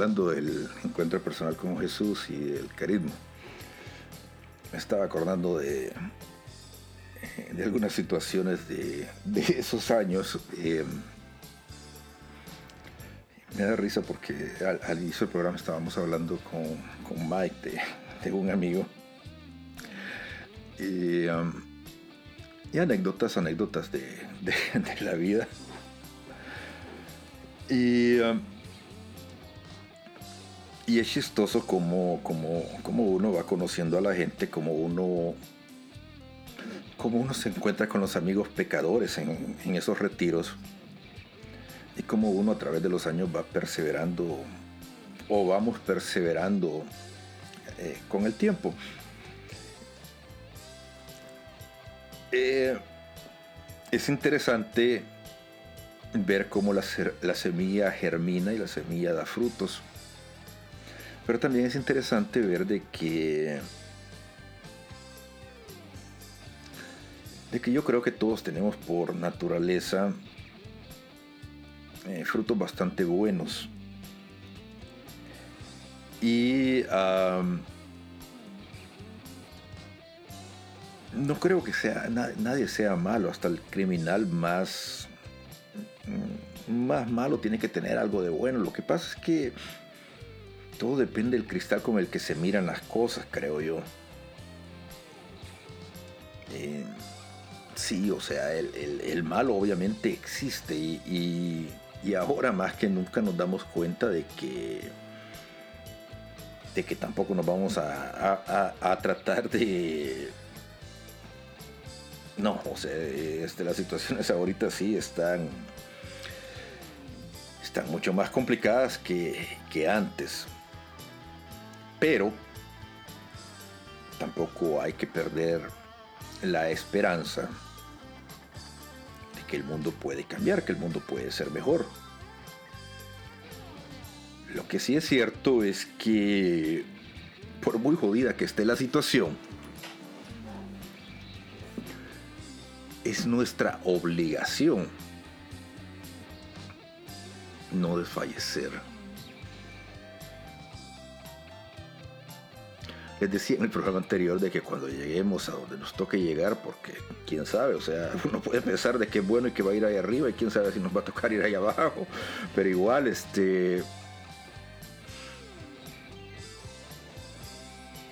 hablando del encuentro personal con Jesús y del carisma, me estaba acordando de, eh, de algunas situaciones de, de esos años. eh, me da risa porque al, inicio del programa estábamos hablando con, con Mike, de, un amigo. Y, um, y anécdotas, anécdotas de, de- de la vida. Y, um, y es chistoso como, como, como uno va conociendo a la gente, como uno, como uno se encuentra con los amigos pecadores en, esos retiros. Y como uno a través de los años va perseverando o vamos perseverando eh, con el tiempo. Eh, es interesante ver cómo la semilla germina y la semilla da frutos. Pero también es interesante ver de que de que yo creo que todos tenemos por naturaleza eh, frutos bastante buenos. Y no creo que sea na- nadie sea malo, hasta el criminal más mm, más malo tiene que tener algo de bueno. Lo que pasa es que todo depende del cristal con el que se miran las cosas, creo yo. Eh, sí, o sea, el, el- malo obviamente existe y, ahora más que nunca nos damos cuenta de que de que tampoco nos vamos a- a tratar de no, o sea, este, las situaciones ahorita sí están están mucho más complicadas que, que antes. Pero tampoco hay que perder la esperanza de que el mundo puede cambiar, que el mundo puede ser mejor. Lo que sí es cierto es que, por muy jodida que esté la situación, es nuestra obligación no desfallecer. Les decía en el programa anterior de que cuando lleguemos a donde nos toque llegar, porque quién sabe, o sea, uno puede pensar de que es bueno y que va a ir ahí arriba y quién sabe si nos va a tocar ir ahí abajo, pero igual, este,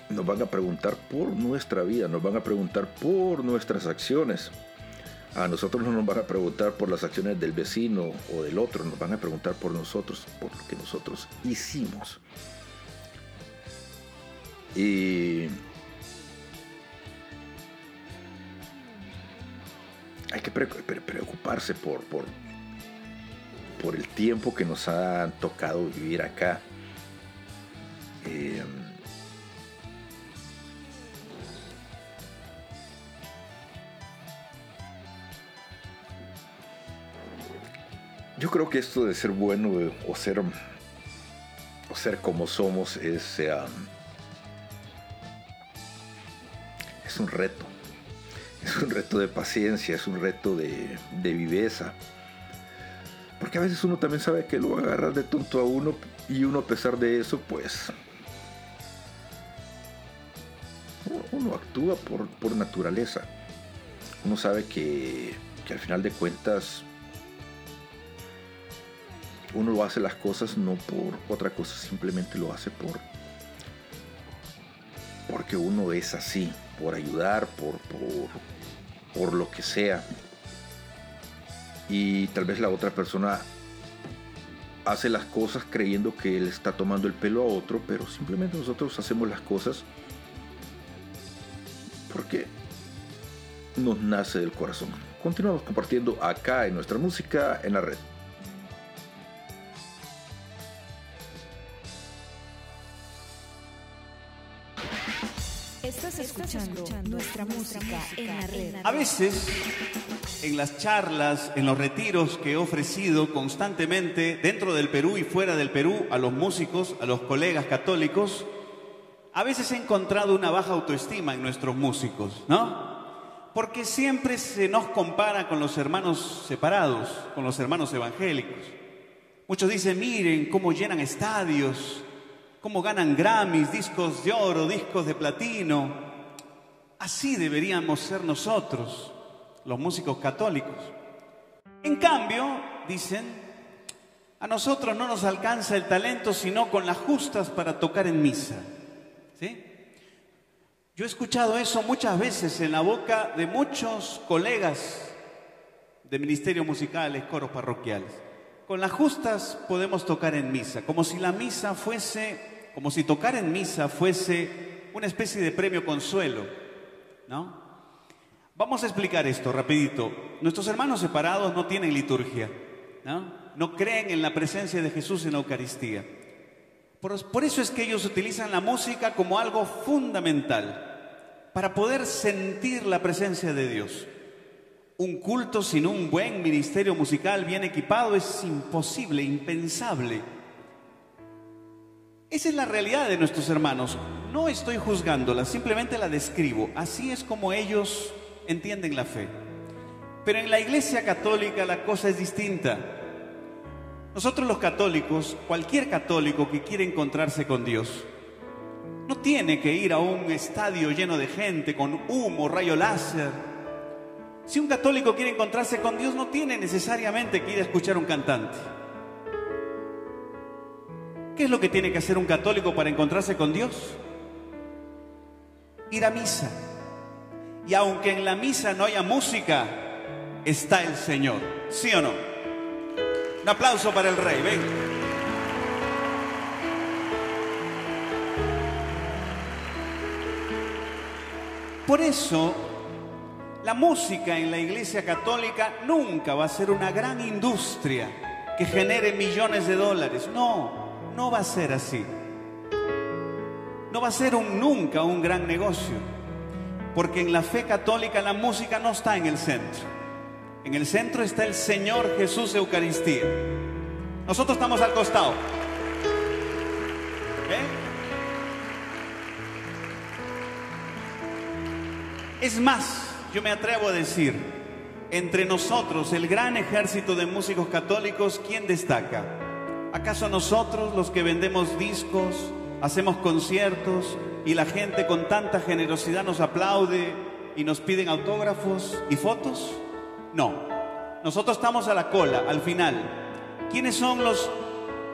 nos van a preguntar por nuestra vida, nos van a preguntar por nuestras acciones. A nosotros no nos van a preguntar por las acciones del vecino o del otro, nos van a preguntar por nosotros, por lo que nosotros hicimos. Y hay que preocuparse por, por, por el tiempo que nos ha tocado vivir acá. Eh, Yo creo que esto de ser bueno eh, o ser, o ser como somos es, eh, es un reto. Es un reto de paciencia, es un reto de, viveza. Porque a veces uno también sabe que lo agarra de tonto a uno y uno a pesar de eso, pues uno actúa por, por naturaleza. Uno sabe que, que al final de cuentas uno lo hace las cosas no por otra cosa, simplemente lo hace por porque uno es así, por ayudar, por, por, por lo que sea. Y tal vez la otra persona hace las cosas creyendo que él está tomando el pelo a otro, pero simplemente nosotros hacemos las cosas porque nos nace del corazón. Continuamos compartiendo acá en nuestra música en la red. Escuchando nuestra música en la red. A veces, en las charlas, en los retiros que he ofrecido constantemente dentro del Perú y fuera del Perú a los músicos, a los colegas católicos, a veces he encontrado una baja autoestima en nuestros músicos, ¿no? Porque siempre se nos compara con los hermanos separados, con los hermanos evangélicos. Muchos dicen, miren cómo llenan estadios, cómo ganan Grammys, discos de oro, discos de platino. Así deberíamos ser nosotros, los músicos católicos. En cambio, dicen, a nosotros no nos alcanza el talento sino con las justas para tocar en misa. ¿Sí? Yo he escuchado eso muchas veces en la boca de muchos colegas de ministerios musicales, coros parroquiales. Con las justas podemos tocar en misa, como si la misa fuese, como si tocar en misa fuese una especie de premio consuelo, ¿no? Vamos a explicar esto rapidito. Nuestros hermanos separados no tienen liturgia, ¿no? No creen en la presencia de Jesús en la Eucaristía. Por, por eso es que ellos utilizan la música como algo fundamental para poder sentir la presencia de Dios. Un culto sin un buen ministerio musical bien equipado es imposible, impensable. Esa es la realidad de nuestros hermanos. No estoy juzgándola, simplemente la describo. Así es como ellos entienden la fe. Pero en la Iglesia Católica la cosa es distinta. Nosotros los católicos, cualquier católico que quiere encontrarse con Dios, no tiene que ir a un estadio lleno de gente con humo, rayo láser si un católico quiere encontrarse con Dios, no tiene necesariamente que ir a escuchar un cantante. ¿Qué es lo que tiene que hacer un católico para encontrarse con Dios? Ir a misa. Y aunque en la misa no haya música, está el Señor. ¿Sí o no? Un aplauso para el rey. Ven. Por eso la música en la Iglesia Católica nunca va a ser una gran industria que genere millones de dólares. No, no va a ser así. No va a ser un, nunca un gran negocio. Porque en la fe católica la música no está en el centro. En el centro está el Señor Jesús Eucaristía. Nosotros estamos al costado. Es más, yo me atrevo a decir, entre nosotros, el gran ejército de músicos católicos, ¿quién destaca? ¿Acaso nosotros los que vendemos discos, hacemos conciertos y la gente con tanta generosidad nos aplaude y nos piden autógrafos y fotos? No, nosotros estamos a la cola, al final. ¿Quiénes son los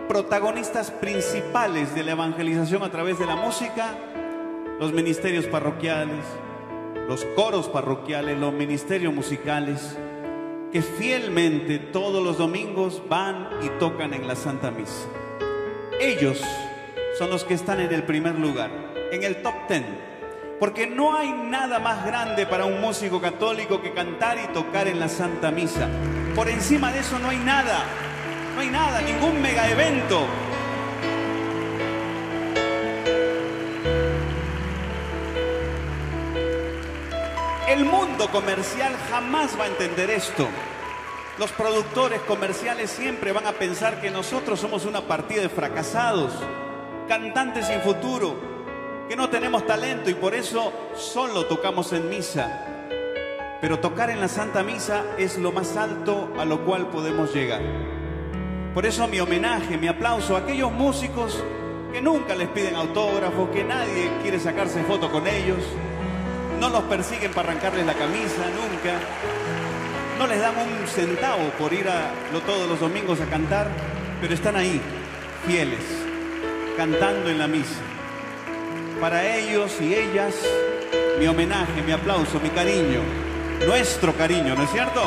protagonistas principales de la evangelización a través de la música? Los ministerios parroquiales, los coros parroquiales, los ministerios musicales, que fielmente todos los domingos van y tocan en la Santa Misa. Ellos son los que están en el primer lugar, en el top ten, porque no hay nada más grande para un músico católico que cantar y tocar en la Santa Misa. Por encima de eso no hay nada, no hay nada, ningún mega evento. El mundo comercial jamás va a entender esto. Los productores comerciales siempre van a pensar que nosotros somos una partida de fracasados, cantantes sin futuro, que no tenemos talento y por eso solo tocamos en misa. Pero tocar en la Santa Misa es lo más alto a lo cual podemos llegar. Por eso mi homenaje, mi aplauso a aquellos músicos que nunca les piden autógrafos, que nadie quiere sacarse foto con ellos, no los persiguen para arrancarles la camisa, nunca. No les dan un centavo por ir a todos los domingos a cantar, pero están ahí, fieles, cantando en la misa. Para ellos y ellas, mi homenaje, mi aplauso, mi cariño, nuestro cariño, ¿no es cierto?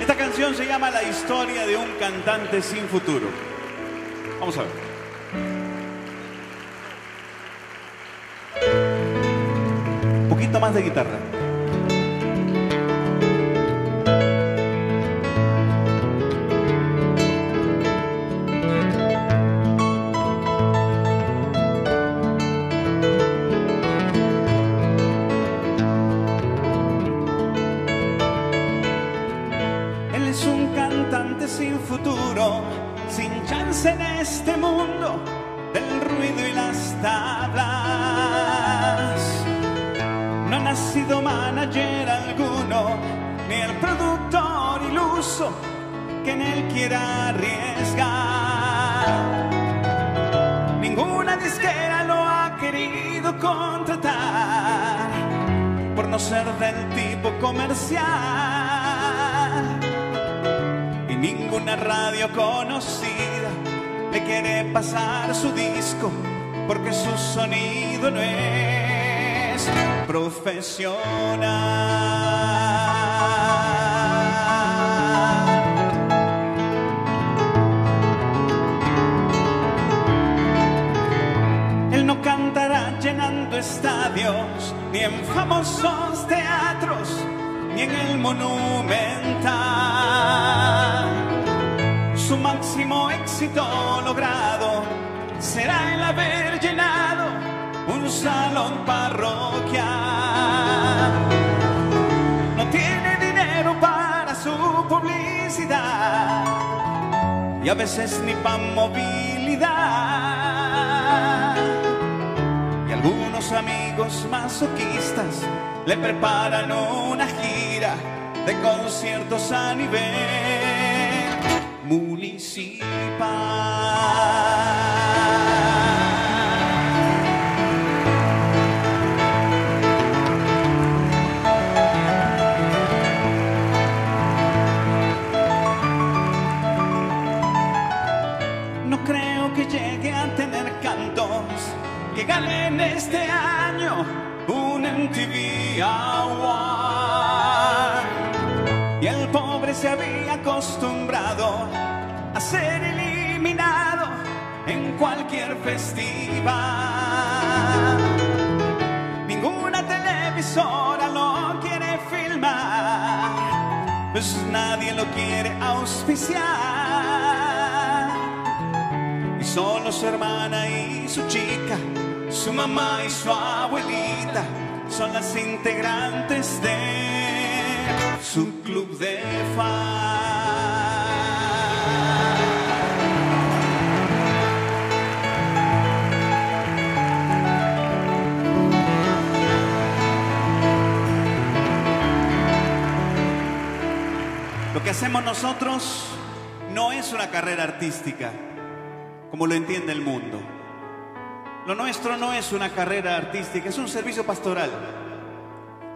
Esta canción se llama La historia de un cantante sin futuro. Vamos a ver. Un poquito más de guitarra. En este mundo del ruido y las tablas. No ha nacido manager alguno, ni el productor iluso que en él quiera arriesgar. Ninguna disquera lo ha querido contratar por no ser del tipo comercial. Y ninguna radio conocida quiere pasar su disco porque su sonido no es profesional. Él no cantará llenando estadios, ni en famosos teatros, ni en el monumental. Máximo éxito logrado será el haber llenado un salón parroquial. No tiene dinero para su publicidad y a veces ni para movilidad. Y algunos amigos masoquistas le preparan una gira de conciertos a nivel No creo que llegue a tener cantos que ganen este año un MTV Award. Y el pobre se acostumbrado a ser eliminado en cualquier festival. Ninguna televisora lo quiere filmar, pues nadie lo quiere auspiciar. Solo su hermana y su chica, su mamá y su abuelita son las integrantes de su club de fans. Lo que hacemos nosotros no es una carrera artística, como lo entiende el mundo. Lo nuestro no es una carrera artística, es un servicio pastoral.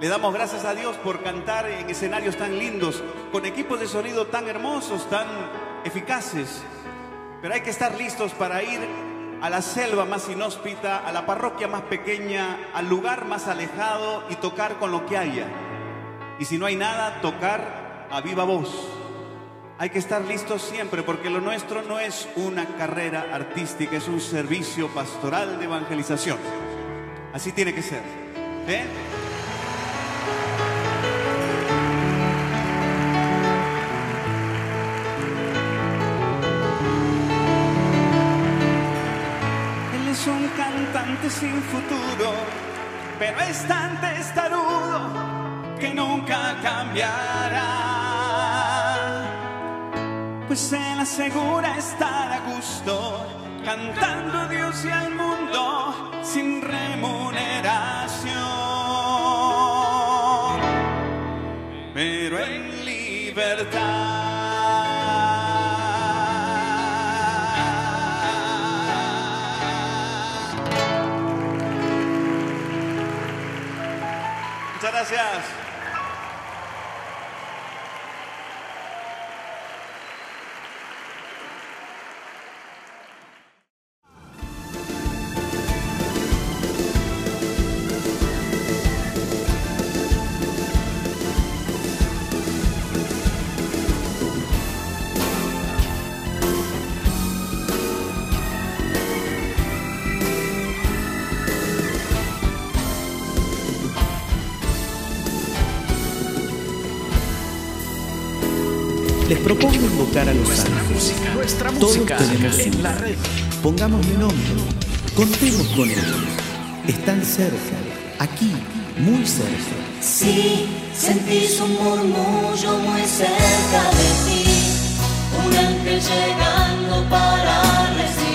Le damos gracias a Dios por cantar en escenarios tan lindos, con equipos de sonido tan hermosos, tan eficaces. Pero hay que estar listos para ir a la selva más inhóspita, a la parroquia más pequeña, al lugar más alejado y tocar con lo que haya. Y si no hay nada, tocar a viva voz. Hay que estar listos siempre porque lo nuestro no es una carrera artística, es un servicio pastoral de evangelización. Así tiene que ser. ¿eh? Sin futuro, pero es tan testarudo que nunca cambiará. Pues él asegura estar a gusto, cantando a Dios y al mundo sin remuneración. Pero en libertad. Gracias. Les propongo invocar a los ángeles. Nuestra Todos música tenemos en uno. la red. Pongámosle nombre. Contemos con ellos. Están cerca. Aquí, muy cerca. Si sentís un murmullo muy cerca de ti, un ángel llegando para recibir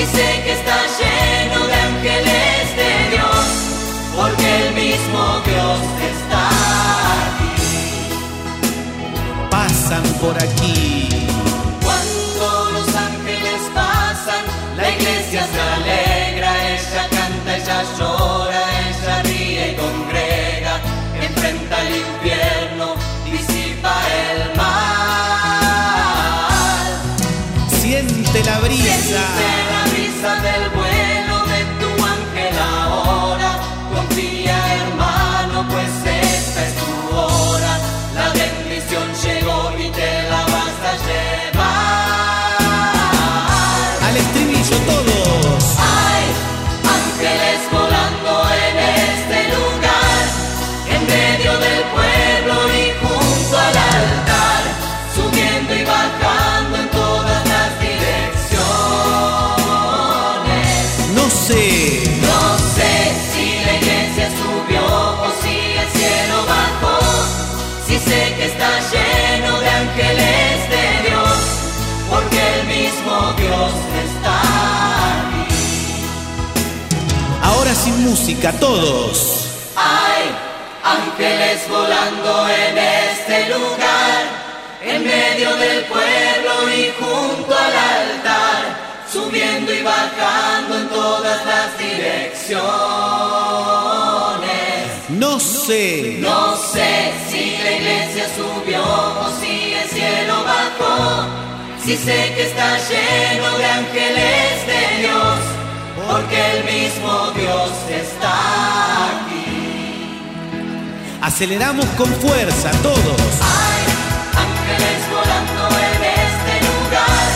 Si sé que está lleno de ángeles de Dios, porque el mismo Dios está aquí. Pasan por aquí. Cuando los ángeles pasan, la iglesia se alegra, ella canta, ella llora, ella ríe y congrega, enfrenta el infierno, disipa el mal. Siente la brisa. Siente música todos. Hay ángeles volando en este lugar, en medio del pueblo y junto al altar, subiendo y bajando en todas las direcciones. No sé, no sé si la iglesia subió o si el cielo bajó. Si sé que está lleno de ángeles de Dios porque el mismo Dios está aquí. Aceleramos con fuerza todos. Hay ángeles volando en este lugar,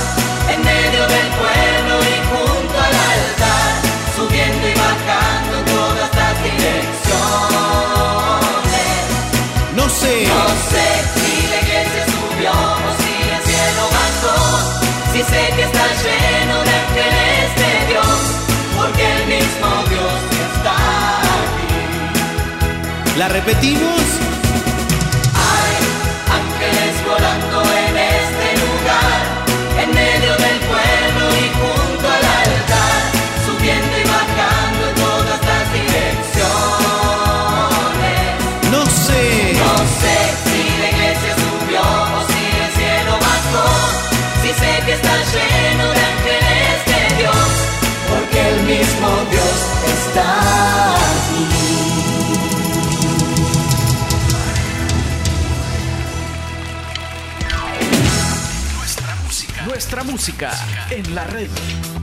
en medio del pueblo y junto al altar, subiendo y bajando en todas las direcciones. No sé. No sé si la iglesia subió o si el cielo bajó, si sé que está lleno. La repetimos. música en la red.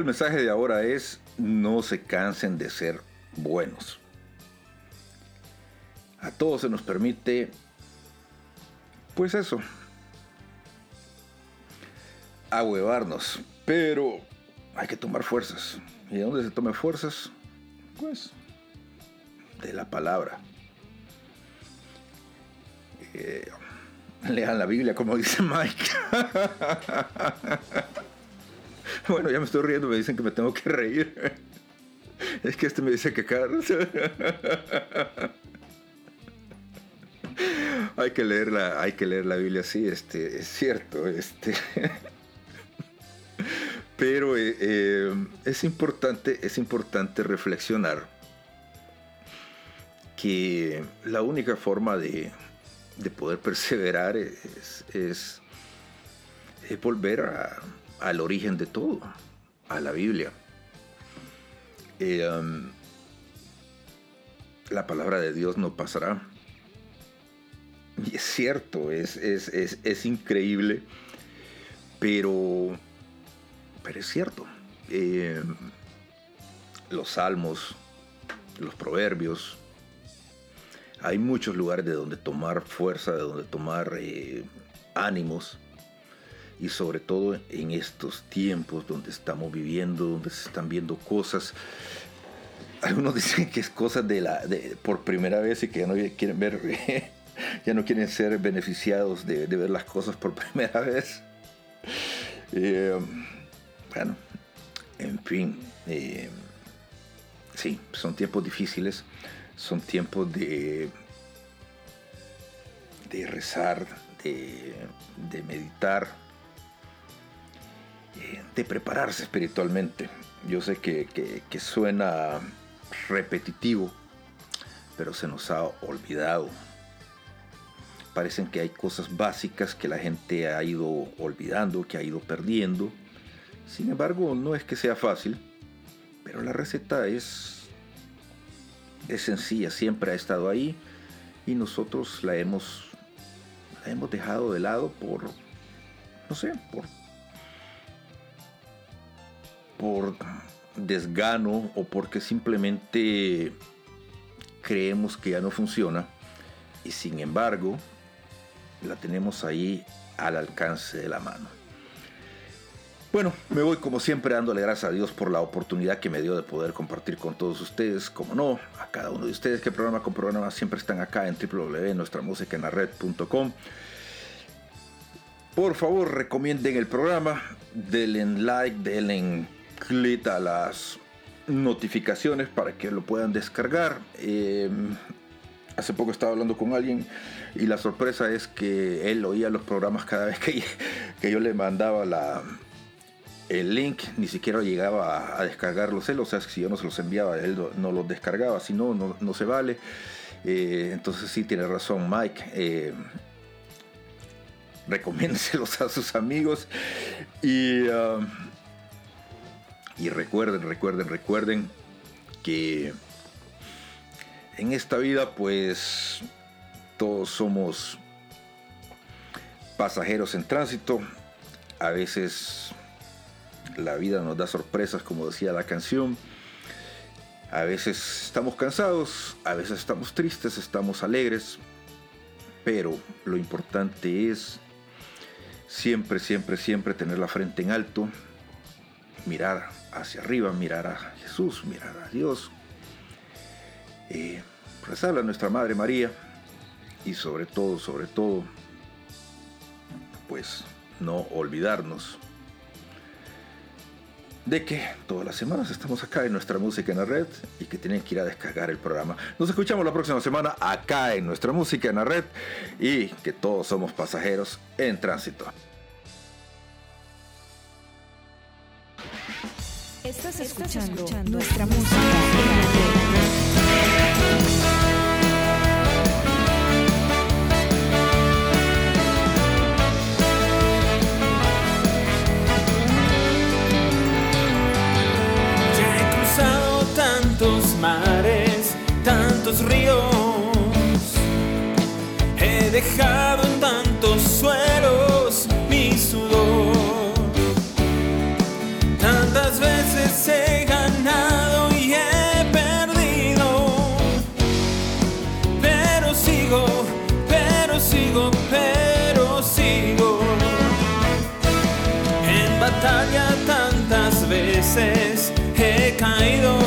El mensaje de ahora es no se cansen de ser buenos. A todos se nos permite, pues eso, ahuevarnos, pero hay que tomar fuerzas. ¿Y de dónde se toman fuerzas? Pues de la palabra. Eh, lean la Biblia, como dice Mike. bueno, ya me estoy riendo, me dicen que me tengo que reír. es que este me dice que Carlos. hay que leer la, hay que leer la Biblia, sí, este, es cierto, este. Pero eh, eh, es importante, es importante reflexionar que la única forma de, de poder perseverar es, es volver a- al origen de todo, a la Biblia. Eh, um, la palabra de Dios no pasará. Y es cierto, es, es, es, increíble, pero, pero es cierto. Eh, los salmos, los proverbios, hay muchos lugares de donde tomar fuerza, de donde tomar eh, ánimos. Y sobre todo en estos tiempos donde estamos viviendo, donde se están viendo cosas. Algunos dicen que es cosas de la, por primera vez y que ya no quieren ver, ya no quieren ser beneficiados de, ver las cosas por primera vez. Eh, bueno, en fin, eh, sí, son tiempos difíciles, son tiempos de, de rezar, de, meditar, de prepararse espiritualmente. Yo sé que, suena repetitivo, pero se nos ha olvidado. Parecen que hay cosas básicas que la gente ha ido olvidando, que ha ido perdiendo. Sin embargo, no es que sea fácil, pero la receta es, es sencilla, siempre ha estado ahí y nosotros la hemos, la hemos dejado de lado por, no sé, por, por desgano o porque simplemente creemos que ya no funciona y sin embargo la tenemos ahí al alcance de la mano. Bueno, me voy como siempre dándole gracias a Dios por la oportunidad que me dio de poder compartir con todos ustedes, como no, a cada uno de ustedes que programa con programa siempre están acá en www.nuestramusicaenlared.com. Por favor, recomienden el programa, denle like, denle clic a las notificaciones para que lo puedan descargar. Eh, hace poco estaba hablando con alguien y la sorpresa es que él oía los programas cada vez que, que yo le mandaba la, el link, ni siquiera llegaba a, descargarlos él, o sea, si yo no se los enviaba, él no, los descargaba, si no, no, no se vale. Eh, entonces sí, tiene razón Mike. Eh, recomiéndeselos a sus amigos y, uh, y recuerden, recuerden, recuerden que en esta vida pues todos somos pasajeros en tránsito. A veces la vida nos da sorpresas, como decía la canción. A veces estamos cansados, a veces estamos tristes, estamos alegres. Pero lo importante es siempre, siempre, siempre tener la frente en alto, mirar hacia arriba, mirar a Jesús, mirar a Dios, eh, rezarle a nuestra Madre María y sobre todo, sobre todo, pues no olvidarnos de que todas las semanas estamos acá en nuestra música en la red y que tienen que ir a descargar el programa. Nos escuchamos la próxima semana acá en nuestra música en la red y que todos somos pasajeros en tránsito. Estás escuchando, nuestra música. Ya he cruzado tantos mares, tantos ríos, caído.